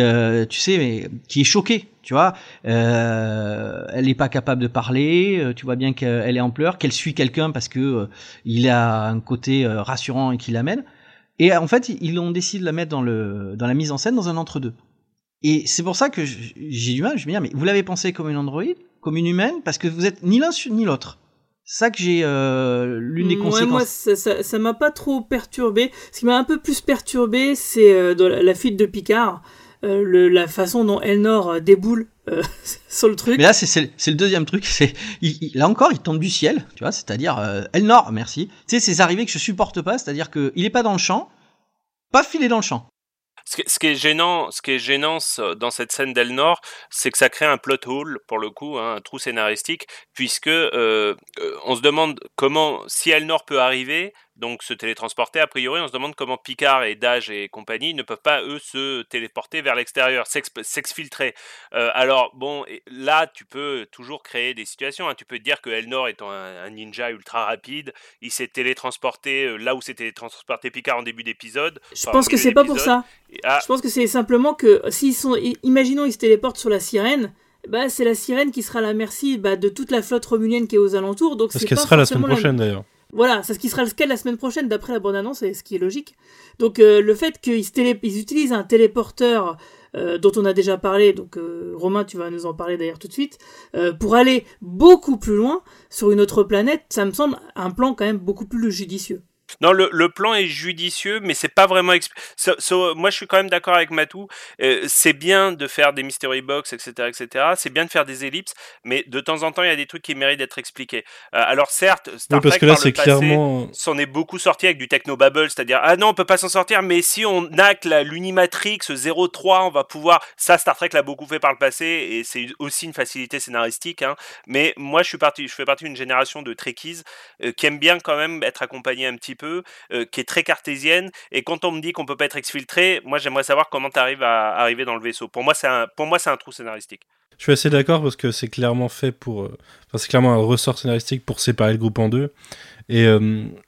tu sais, mais, qui est choqué, tu vois, euh, elle n'est pas capable de parler, euh, tu vois bien qu'elle est en pleurs, qu'elle suit quelqu'un parce que euh, il a un côté euh, rassurant et qui l'amène. Et en fait, ils ont décidé de la mettre dans le dans la mise en scène dans un entre-deux. Et c'est pour ça que j'ai du mal. Je me dis, mais vous l'avez pensé comme une androïde, comme une humaine, parce que vous êtes ni l'un ni l'autre. C'est ça que j'ai euh, l'une des Ouais, conséquences. moi, ça, m'a pas trop perturbé. Ce qui m'a un peu plus perturbé, c'est euh, dans la, la fuite de Picard, euh, le, la façon dont Elnor euh, déboule euh, [LAUGHS] sur le truc. Mais là, c'est- c'est le- deuxième truc. [LAUGHS] C'est là encore, il tombe du ciel, tu vois. C'est-à-dire euh, Elnor, merci. Tu sais, ces arrivées que je supporte pas. C'est-à-dire que il est pas dans le champ, pas filé dans le champ. Ce qui, ce qui est gênant, ce qui est gênant dans cette scène d'Elnor, c'est que ça crée un plot hole pour le coup, hein, un trou scénaristique, puisque on se demande comment, si Elnor peut arriver, donc se télétransporter, a priori, on se demande comment Picard et Dage et compagnie ne peuvent pas eux se téléporter vers l'extérieur, s'ex- s'exfiltrer. Euh, alors bon, et là tu peux toujours créer des situations. hein. Tu peux te dire que Elnor étant un, un ninja ultra rapide, il s'est télétransporté euh, là où s'est télétransporté Picard en début d'épisode. Je enfin, pense que c'est pas pour ça. Ah, Je pense que c'est simplement que s'ils sont, imaginons ils se téléportent sur la sirène, bah c'est la sirène qui sera à la merci bah, de toute la flotte romulienne qui est aux alentours. Donc Parce c'est qu'elle sera la semaine prochaine d'ailleurs. Voilà, c'est ce qui sera le cas la semaine prochaine d'après la bande-annonce, et ce qui est logique. Donc euh, le fait qu'ils utilisent un téléporteur euh, dont on a déjà parlé, donc euh, Romain tu vas nous en parler d'ailleurs tout de suite, pour aller beaucoup plus loin sur une autre planète, ça me semble un plan quand même beaucoup plus judicieux. Non, le, le, plan est judicieux, mais c'est pas vraiment. So, so, moi, je suis quand même d'accord avec Matou. Euh, c'est bien de faire des mystery box, etc., etc. C'est bien de faire des ellipses, mais de temps en temps, il y a des trucs qui méritent d'être expliqués. Euh, alors, certes, Star oui, parce Trek que là, par c'est clairement. s'en est beaucoup sorti avec du techno bubble, c'est-à-dire ah non, on peut pas s'en sortir, mais si on hack l'Unimatrix 03, on va pouvoir. Ça, Star Trek l'a beaucoup fait par le passé, et c'est aussi une facilité scénaristique. Hein. Mais moi, je suis parti, je fais partie d'une génération de Trekkies euh, qui aime bien quand même être accompagné un petit qui est très cartésienne. Et quand on me dit qu'on peut pas être exfiltré, moi j'aimerais savoir comment tu arrives à arriver dans le vaisseau. Pour moi, c'est un, pour moi, c'est un trou scénaristique. Je suis assez d'accord parce que c'est clairement fait pour. c'est clairement un ressort scénaristique pour séparer le groupe en deux. Et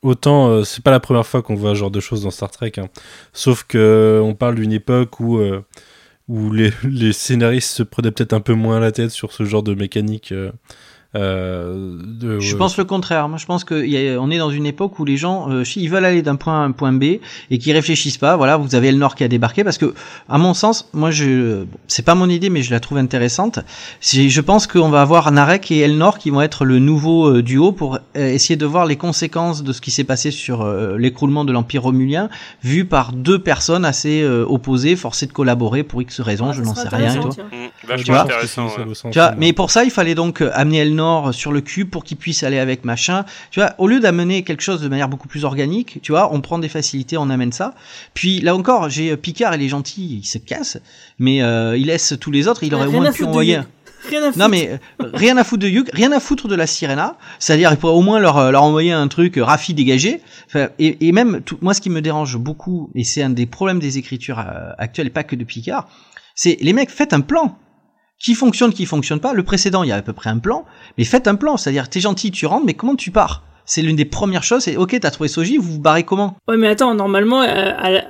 autant, c'est pas la première fois qu'on voit ce genre de choses dans Star Trek. hein. Sauf que on parle d'une époque où, où les, les scénaristes se prenaient peut-être un peu moins la tête sur ce genre de mécanique. Euh, de, Je pense le contraire. Moi, je pense qu'on est dans une époque où les gens, euh, ils veulent aller d'un point A à un point B et qui réfléchissent pas. Voilà, vous avez Elnor qui a débarqué parce que, à mon sens, moi, je, c'est pas mon idée, mais je la trouve intéressante. Je pense qu'on va avoir Narek et Elnor qui vont être le nouveau euh, duo pour euh, essayer de voir les conséquences de ce qui s'est passé sur euh, l'écroulement de l'Empire romulien, vu par deux personnes assez euh, opposées, forcées de collaborer pour X raisons, Ah, je n'en sais rien. et. Mmh, Tu vois, mais pour ça, il fallait donc amener Elnor sur le cube pour qu'il puisse aller avec machin. Tu vois, au lieu d'amener quelque chose de manière beaucoup plus organique, tu vois, on prend des facilités, on amène ça. Puis là encore, j'ai euh, Picard, il est gentil, il se casse, mais euh, il laisse tous les autres. Il aurait au moins pu envoyer. Rien à foutre. Non mais euh, rien à foutre de Hugh, rien à foutre de la Sirena. C'est-à-dire, il pourrait au moins leur, leur envoyer un truc euh, Rafi dégagé. Enfin, et, et même, tout, moi, ce qui me dérange beaucoup, et c'est un des problèmes des écritures euh, actuelles, pas que de Picard, c'est les mecs, faites un plan qui fonctionne, qui fonctionne pas. Le précédent, il y a à peu près un plan, mais faites un plan. C'est-à-dire, t'es gentil, tu rentres, mais comment tu pars? C'est l'une des premières choses. C'est ok, t'as trouvé Soji, vous vous barrez comment? Ouais, mais attends, normalement, euh,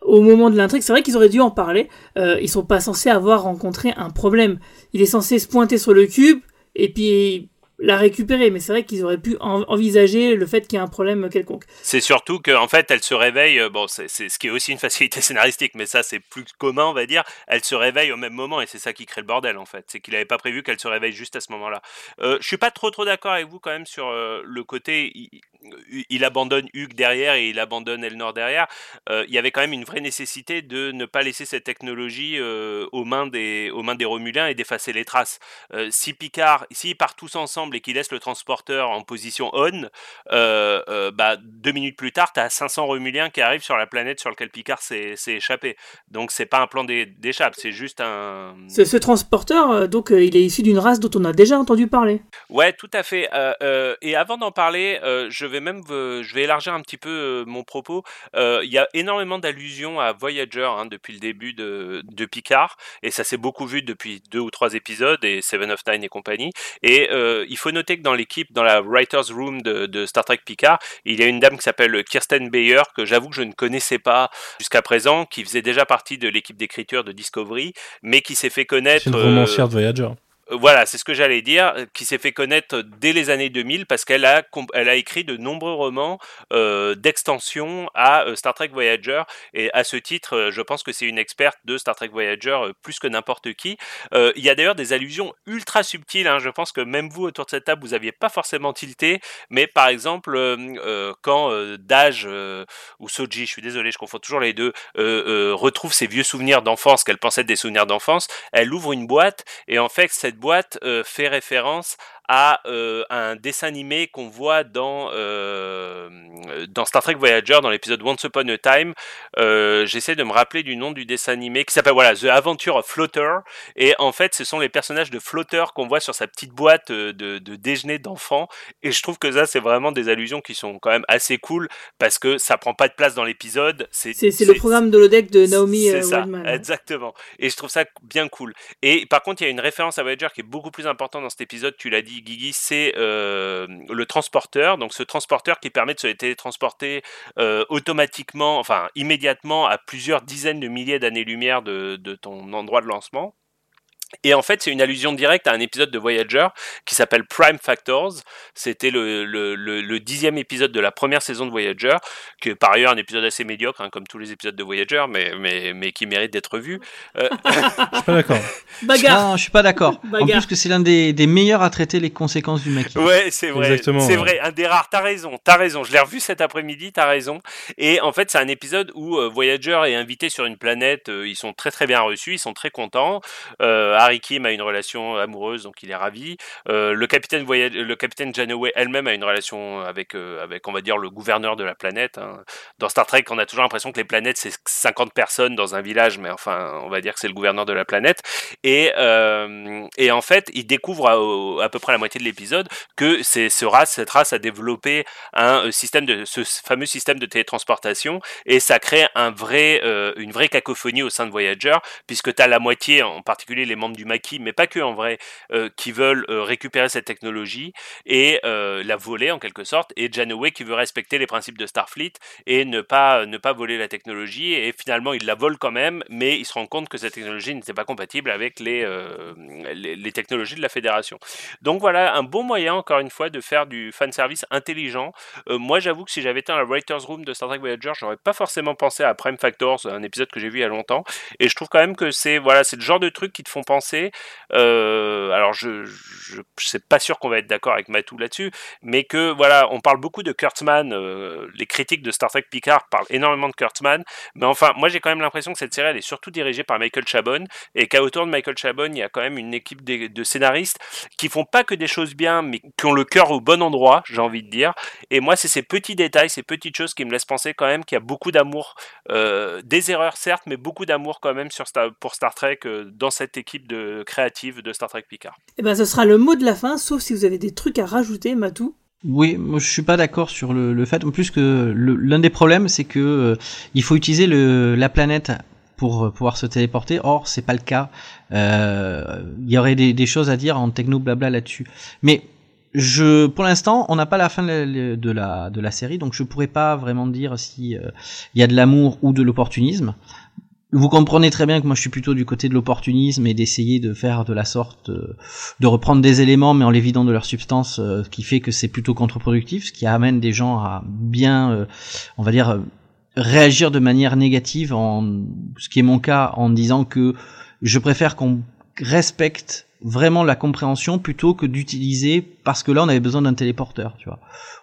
au moment de l'intrigue, c'est vrai qu'ils auraient dû en parler. Euh, ils sont pas censés avoir rencontré un problème. Il est censé se pointer sur le cube et puis la récupérer. Mais c'est vrai qu'ils auraient pu en- envisager le fait qu'il y ait un problème quelconque. C'est surtout qu'en fait, elle se réveille. euh, Bon, c'est ce qui est aussi une [LAUGHS] facilité scénaristique, mais ça, c'est plus commun, on va dire. Elle se réveille au même moment, et c'est ça qui crée le bordel, en fait. C'est qu'il n'avait pas prévu qu'elle se réveille juste à ce moment-là. Euh, je suis pas trop trop d'accord avec vous quand même sur euh, le côté. Il, abandonne Hugues derrière et il abandonne Elnor derrière. Euh, il y avait quand même une vraie nécessité de ne pas laisser cette technologie euh, aux mains des aux mains des Romuliens et d'effacer les traces. Euh, si Picard, s'ils partent tous ensemble et qu'ils laissent le transporteur en position on, bah, deux minutes plus tard, tu as 500 Romuliens qui arrivent sur la planète sur laquelle Picard s'est échappé. Donc c'est pas un plan d'é- d'échappe, c'est juste un... Ce, ce transporteur, donc, il est issu d'une race dont on a déjà entendu parler. Ouais, tout à fait. Et avant d'en parler, je vais même je vais élargir un petit peu mon propos. Euh, Il y a énormément d'allusions à Voyager hein, depuis le début de, de Picard, et ça s'est beaucoup vu depuis deux ou trois épisodes et Seven of Nine et compagnie. Et euh, il faut noter que dans l'équipe, dans la writers room de, de Star Trek Picard, il y a une dame qui s'appelle Kirsten Bayer que j'avoue que je ne connaissais pas jusqu'à présent, qui faisait déjà partie de l'équipe d'écriture de Discovery, mais qui s'est fait connaître. C'est une romancière de Voyager. Euh, Voilà, c'est ce que j'allais dire, euh, qui s'est fait connaître dès les années 2000 parce qu'elle a, écrit de nombreux romans euh, d'extension à Star Trek Voyager. Et à ce titre, je pense que c'est une experte de Star Trek Voyager plus que n'importe qui. Il y a d'ailleurs des allusions ultra subtiles. hein, je pense que même vous autour de cette table, vous n'aviez pas forcément tilté. Mais par exemple, quand Daj euh, ou Soji, je suis désolé, je confonds toujours les deux, retrouve ses vieux souvenirs d'enfance qu'elle pensait être des souvenirs d'enfance, elle ouvre une boîte et en fait cette boîte euh, fait référence à euh, un dessin animé qu'on voit dans, euh, dans Star Trek Voyager, dans l'épisode Once Upon a Time. Euh, J'essaie de me rappeler du nom du dessin animé qui s'appelle voilà The Adventure of Floater. Et en fait, ce sont les personnages de Floater qu'on voit sur sa petite boîte de, de déjeuner d'enfants. Et je trouve que ça, c'est vraiment des allusions qui sont quand même assez cool parce que ça prend pas de place dans l'épisode. C'est le programme de l'ODEC de Naomi Waldman. exactement. Et je trouve ça bien cool. Et par contre, il y a une référence à Voyager qui est beaucoup plus importante dans cet épisode, tu l'as dit, Guigui, c'est euh, le transporteur. Donc ce transporteur qui permet de se télétransporter euh, automatiquement, enfin immédiatement, à plusieurs dizaines de milliers d'années-lumière de, de ton endroit de lancement. Et en fait, c'est une allusion directe à un épisode de Voyager qui s'appelle Prime Factors. C'était le, le, le, dixième épisode de la première saison de Voyager, qui est par ailleurs un épisode assez médiocre, hein, comme tous les épisodes de Voyager, mais, mais, mais qui mérite d'être vu. Euh... [LAUGHS] je suis pas d'accord. Bagarre. je suis pas d'accord. En plus que c'est l'un des, des, meilleurs à traiter les conséquences du maquis. Ouais, c'est vrai. C'est vrai, un des rares. T'as raison, t'as raison. Je l'ai revu cet après-midi, t'as raison. Et en fait, c'est un épisode où euh, Voyager est invité sur une planète. Euh, ils sont très très bien reçus, ils sont très contents. Euh, Harry Kim a une relation amoureuse, donc il est ravi. Euh, le capitaine voyage, le capitaine Janeway elle-même a une relation avec, euh, avec, on va dire, le gouverneur de la planète. Hein. Dans Star Trek, on a toujours l'impression que les planètes c'est 50 personnes dans un village, mais enfin, on va dire que c'est le gouverneur de la planète. Et, euh, et en fait, il découvre à, à, peu près la moitié de l'épisode que ce race, cette race a développé un système de ce fameux système de télétransportation et ça crée un vrai, une vraie cacophonie au sein de Voyager, puisque tu as la moitié, en particulier les membres du maquis, mais pas que en vrai, euh, qui veulent euh, récupérer cette technologie et euh, la voler en quelque sorte, et Janeway qui veut respecter les principes de Starfleet et ne pas, ne pas voler la technologie, et finalement il la vole quand même, mais il se rend compte que cette technologie n'était pas compatible avec les, les, technologies de la Fédération. Donc voilà, un bon moyen encore une fois de faire du fanservice intelligent. moi j'avoue que si j'avais été dans la Writer's Room de Star Trek Voyager, j'aurais pas forcément pensé à Prime Factors, un épisode que j'ai vu il y a longtemps, et je trouve quand même que c'est voilà, le genre de truc qui te font penser euh, alors je, je, je pas sûr qu'on va être d'accord avec Matou là-dessus, mais que voilà, on parle beaucoup de Kurtzman, euh, les critiques de Star Trek Picard parlent énormément de Kurtzman, mais enfin, moi j'ai quand même l'impression que cette série elle est surtout dirigée par Michael Chabon et qu'à autour de Michael Chabon, il y a quand même une équipe de, scénaristes qui font pas que des choses bien, mais qui ont le cœur au bon endroit, j'ai envie de dire. Et moi, c'est ces petits détails, ces petites choses qui me laissent penser quand même qu'il y a beaucoup d'amour, euh, des erreurs certes, mais beaucoup d'amour quand même sur Star, pour Star Trek dans cette équipe de créative de Star Trek Picard. Et eh ben, ce sera le mot de la fin, sauf si vous avez des trucs à rajouter, Matou. Oui, moi je suis pas d'accord sur le, le, fait. En plus que l'un des problèmes, c'est que euh, il faut utiliser le, la planète pour euh, pouvoir se téléporter. Or, c'est pas le cas. Euh, il y aurait des, des, choses à dire en techno blabla là-dessus. Mais je, pour l'instant, on n'a pas la fin de la, de la, série, donc je pourrais pas vraiment dire si il y a de l'amour ou de l'opportunisme vous comprenez très bien que moi je suis plutôt du côté de l'opportunisme et d'essayer de faire de la sorte euh, de reprendre des éléments mais en les vidant de leur substance euh, qui fait que c'est plutôt contre-productif ce qui amène des gens à bien euh, on va dire réagir de manière négative en ce qui est mon cas en disant que je préfère qu'on respecte vraiment la compréhension plutôt que d'utiliser parce que là on avait besoin d'un téléporteur tu vois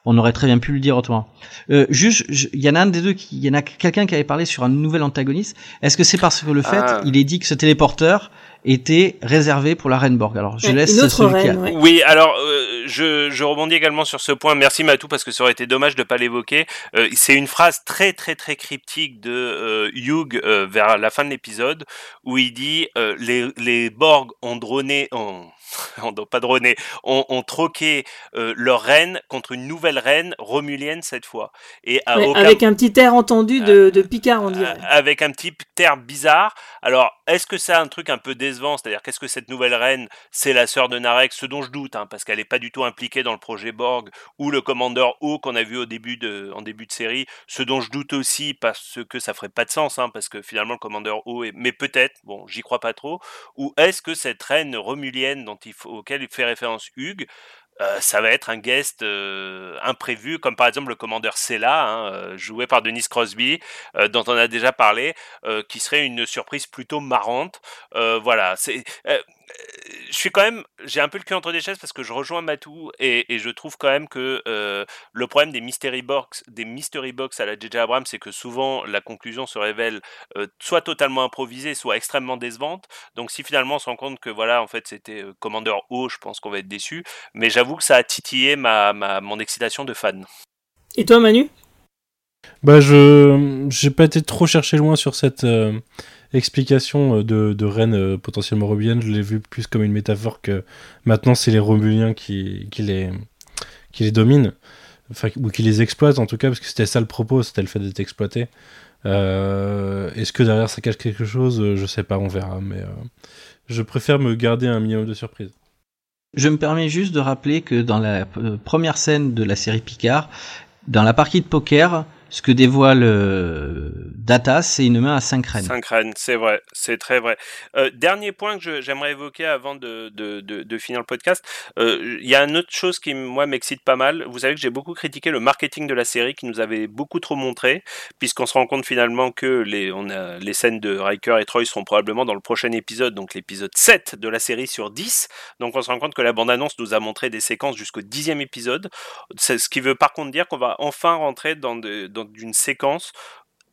on aurait très bien pu le dire autrement. Euh, juste, il y en a un des deux, il y en a quelqu'un qui avait parlé sur un nouvel antagoniste. Est-ce que c'est parce que le fait, ah. il est dit que ce téléporteur était réservé pour la Reine Borg? Alors je laisse celui Oui, alors euh, je, rebondis également sur ce point. Merci Matou parce que ça aurait été dommage de pas l'évoquer. Euh, c'est une phrase très très très cryptique de euh, Hugh euh, vers la fin de l'épisode où il dit euh, les, les Borg ont droné, ont, [LAUGHS] on pas droné, ont, ont troqué leur reine contre une nouvelle reine romulienne cette fois. Et avec un petit air entendu de, de Picard on dirait. Avec un petit air bizarre. Alors est-ce que c'est un truc un peu décevant? C'est-à-dire qu'est-ce que cette nouvelle reine, c'est la sœur de Narek? Ce dont je doute, hein, parce qu'elle n'est pas du tout impliquée dans le projet Borg ou le commandeur O qu'on a vu au début de, en début de série. Ce dont je doute aussi parce que ça ferait pas de sens, hein, parce que finalement le commandeur O est... Mais peut-être, bon, j'y crois pas trop. Ou est-ce que cette reine romulienne dont il auquel il fait référence Hugues, euh, ça va être un guest euh, imprévu, comme par exemple le commandeur Sela, hein, euh, joué par Denis Crosby, dont on a déjà parlé, qui serait une surprise plutôt marrante. voilà, c'est je suis quand même, j'ai un peu le cul entre des chaises parce que je rejoins Matou et, et je trouve quand même que euh, le problème des mystery box, des mystery box à la JJ Abrams, c'est que souvent la conclusion se révèle euh, soit totalement improvisée, soit extrêmement décevante. Donc si finalement on se rend compte que voilà, en fait c'était euh, Commander O, je pense qu'on va être déçu. Mais j'avoue que ça a titillé ma, ma, mon excitation de fan. Et toi Manu? Bah je, j'ai pas été trop chercher loin sur cette explication euh, de, de reine euh, potentiellement romulienne, je l'ai vu plus comme une métaphore que maintenant c'est les Romuliens qui, qui, les, qui les dominent, ou qui les exploitent en tout cas, parce que c'était ça le propos, c'était le fait d'être exploité. Euh, Est-ce que derrière ça cache quelque chose? Je sais pas, on verra, mais je préfère me garder un minimum de surprise. Je me permets juste de rappeler que dans la première scène de la série Picard, dans la partie de poker, ce que dévoile euh, Data, c'est une main à 5 reines. 5 reines, c'est vrai, c'est très vrai. Euh, dernier point que j'aimerais évoquer avant de, de, de, finir le podcast, euh, il y a une autre chose qui, moi, m'excite pas mal. Vous savez que j'ai beaucoup critiqué le marketing de la série qui nous avait beaucoup trop montré, puisqu'on se rend compte finalement que les, on a, les scènes de Riker et Troy seront probablement dans le prochain épisode, donc l'épisode 7 de la série sur 10. Donc on se rend compte que la bande-annonce nous a montré des séquences jusqu'au dixième épisode. Ce qui veut par contre dire qu'on va enfin rentrer dans, de, dans une séquence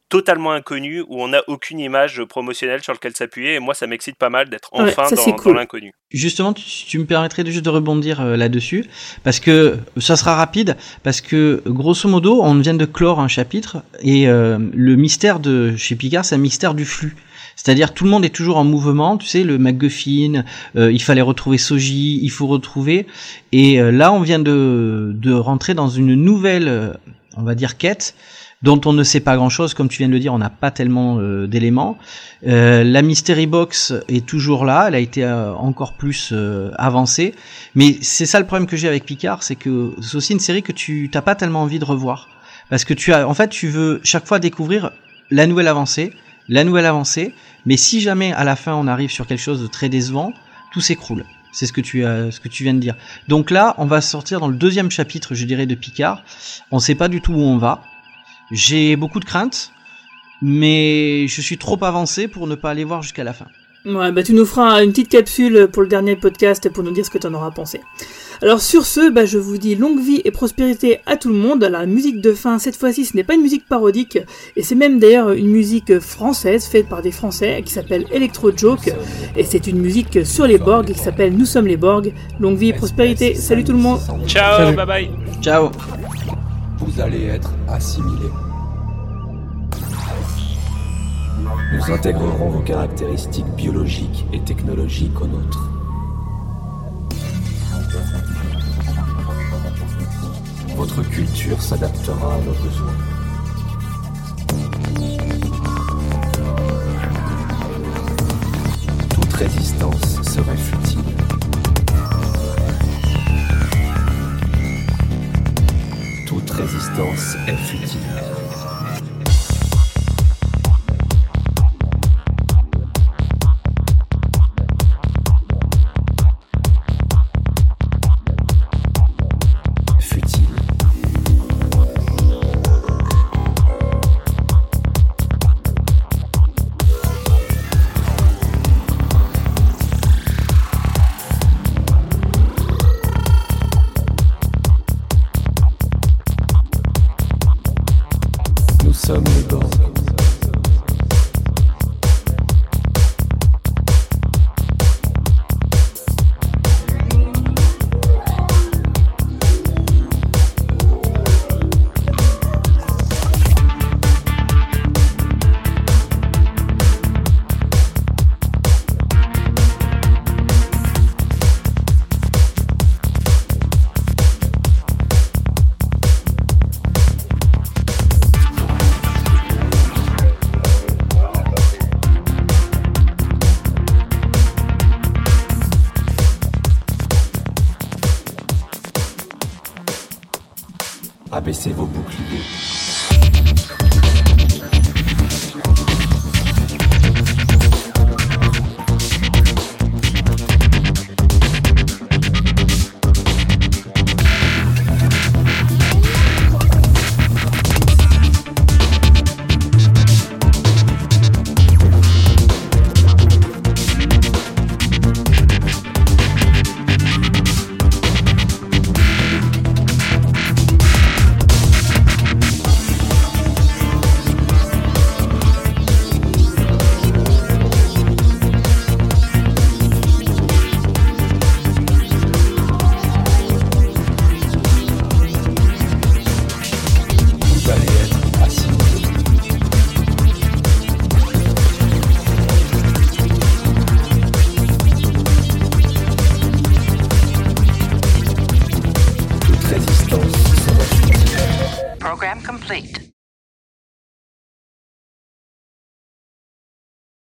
totalement inconnue où on n'a aucune image promotionnelle sur laquelle s'appuyer et moi ça m'excite pas mal d'être enfin dans, cool. dans l'inconnu. Justement, tu, tu, me permettrais de juste de rebondir euh, là-dessus parce que ça sera rapide parce que grosso modo on vient de clore un chapitre et euh, le mystère de chez Picard c'est un mystère du flux. C'est-à-dire tout le monde est toujours en mouvement, tu sais, le MacGuffin, euh, il fallait retrouver Soji, il faut retrouver. Et euh, là, on vient de, de rentrer dans une nouvelle, euh, on va dire, quête dont on ne sait pas grand-chose, comme tu viens de le dire, on n'a pas tellement euh, d'éléments. Euh, la Mystery Box est toujours là, elle a été euh, encore plus avancée, mais c'est ça le problème que j'ai avec Picard, c'est que c'est aussi une série que tu t'as pas tellement envie de revoir, parce que tu as, en fait, tu veux chaque fois découvrir la nouvelle avancée, la nouvelle avancée, mais si jamais à la fin on arrive sur quelque chose de très décevant, tout s'écroule. C'est ce que tu as, ce que tu viens de dire. Donc là, on va sortir dans le deuxième chapitre, je dirais, de Picard. On sait pas du tout où on va. J'ai beaucoup de craintes, mais je suis trop avancé pour ne pas aller voir jusqu'à la fin. Ouais, bah tu nous feras une petite capsule pour le dernier podcast pour nous dire ce que tu en auras pensé. Alors sur ce, bah, je vous dis longue vie et prospérité à tout le monde. La musique de fin, cette fois-ci, ce n'est pas une musique parodique, et c'est même d'ailleurs une musique française faite par des Français qui s'appelle Electro Joke, et c'est une musique sur les Borg qui s'appelle Nous sommes les Borg. Longue vie et prospérité. Salut tout le monde. Ciao, Salut. bye bye. Ciao. Vous allez être assimilés. Nous intégrerons vos caractéristiques biologiques et technologiques aux nôtres. Votre culture s'adaptera à nos besoins. Toute résistance serait futile. Toute résistance est futile.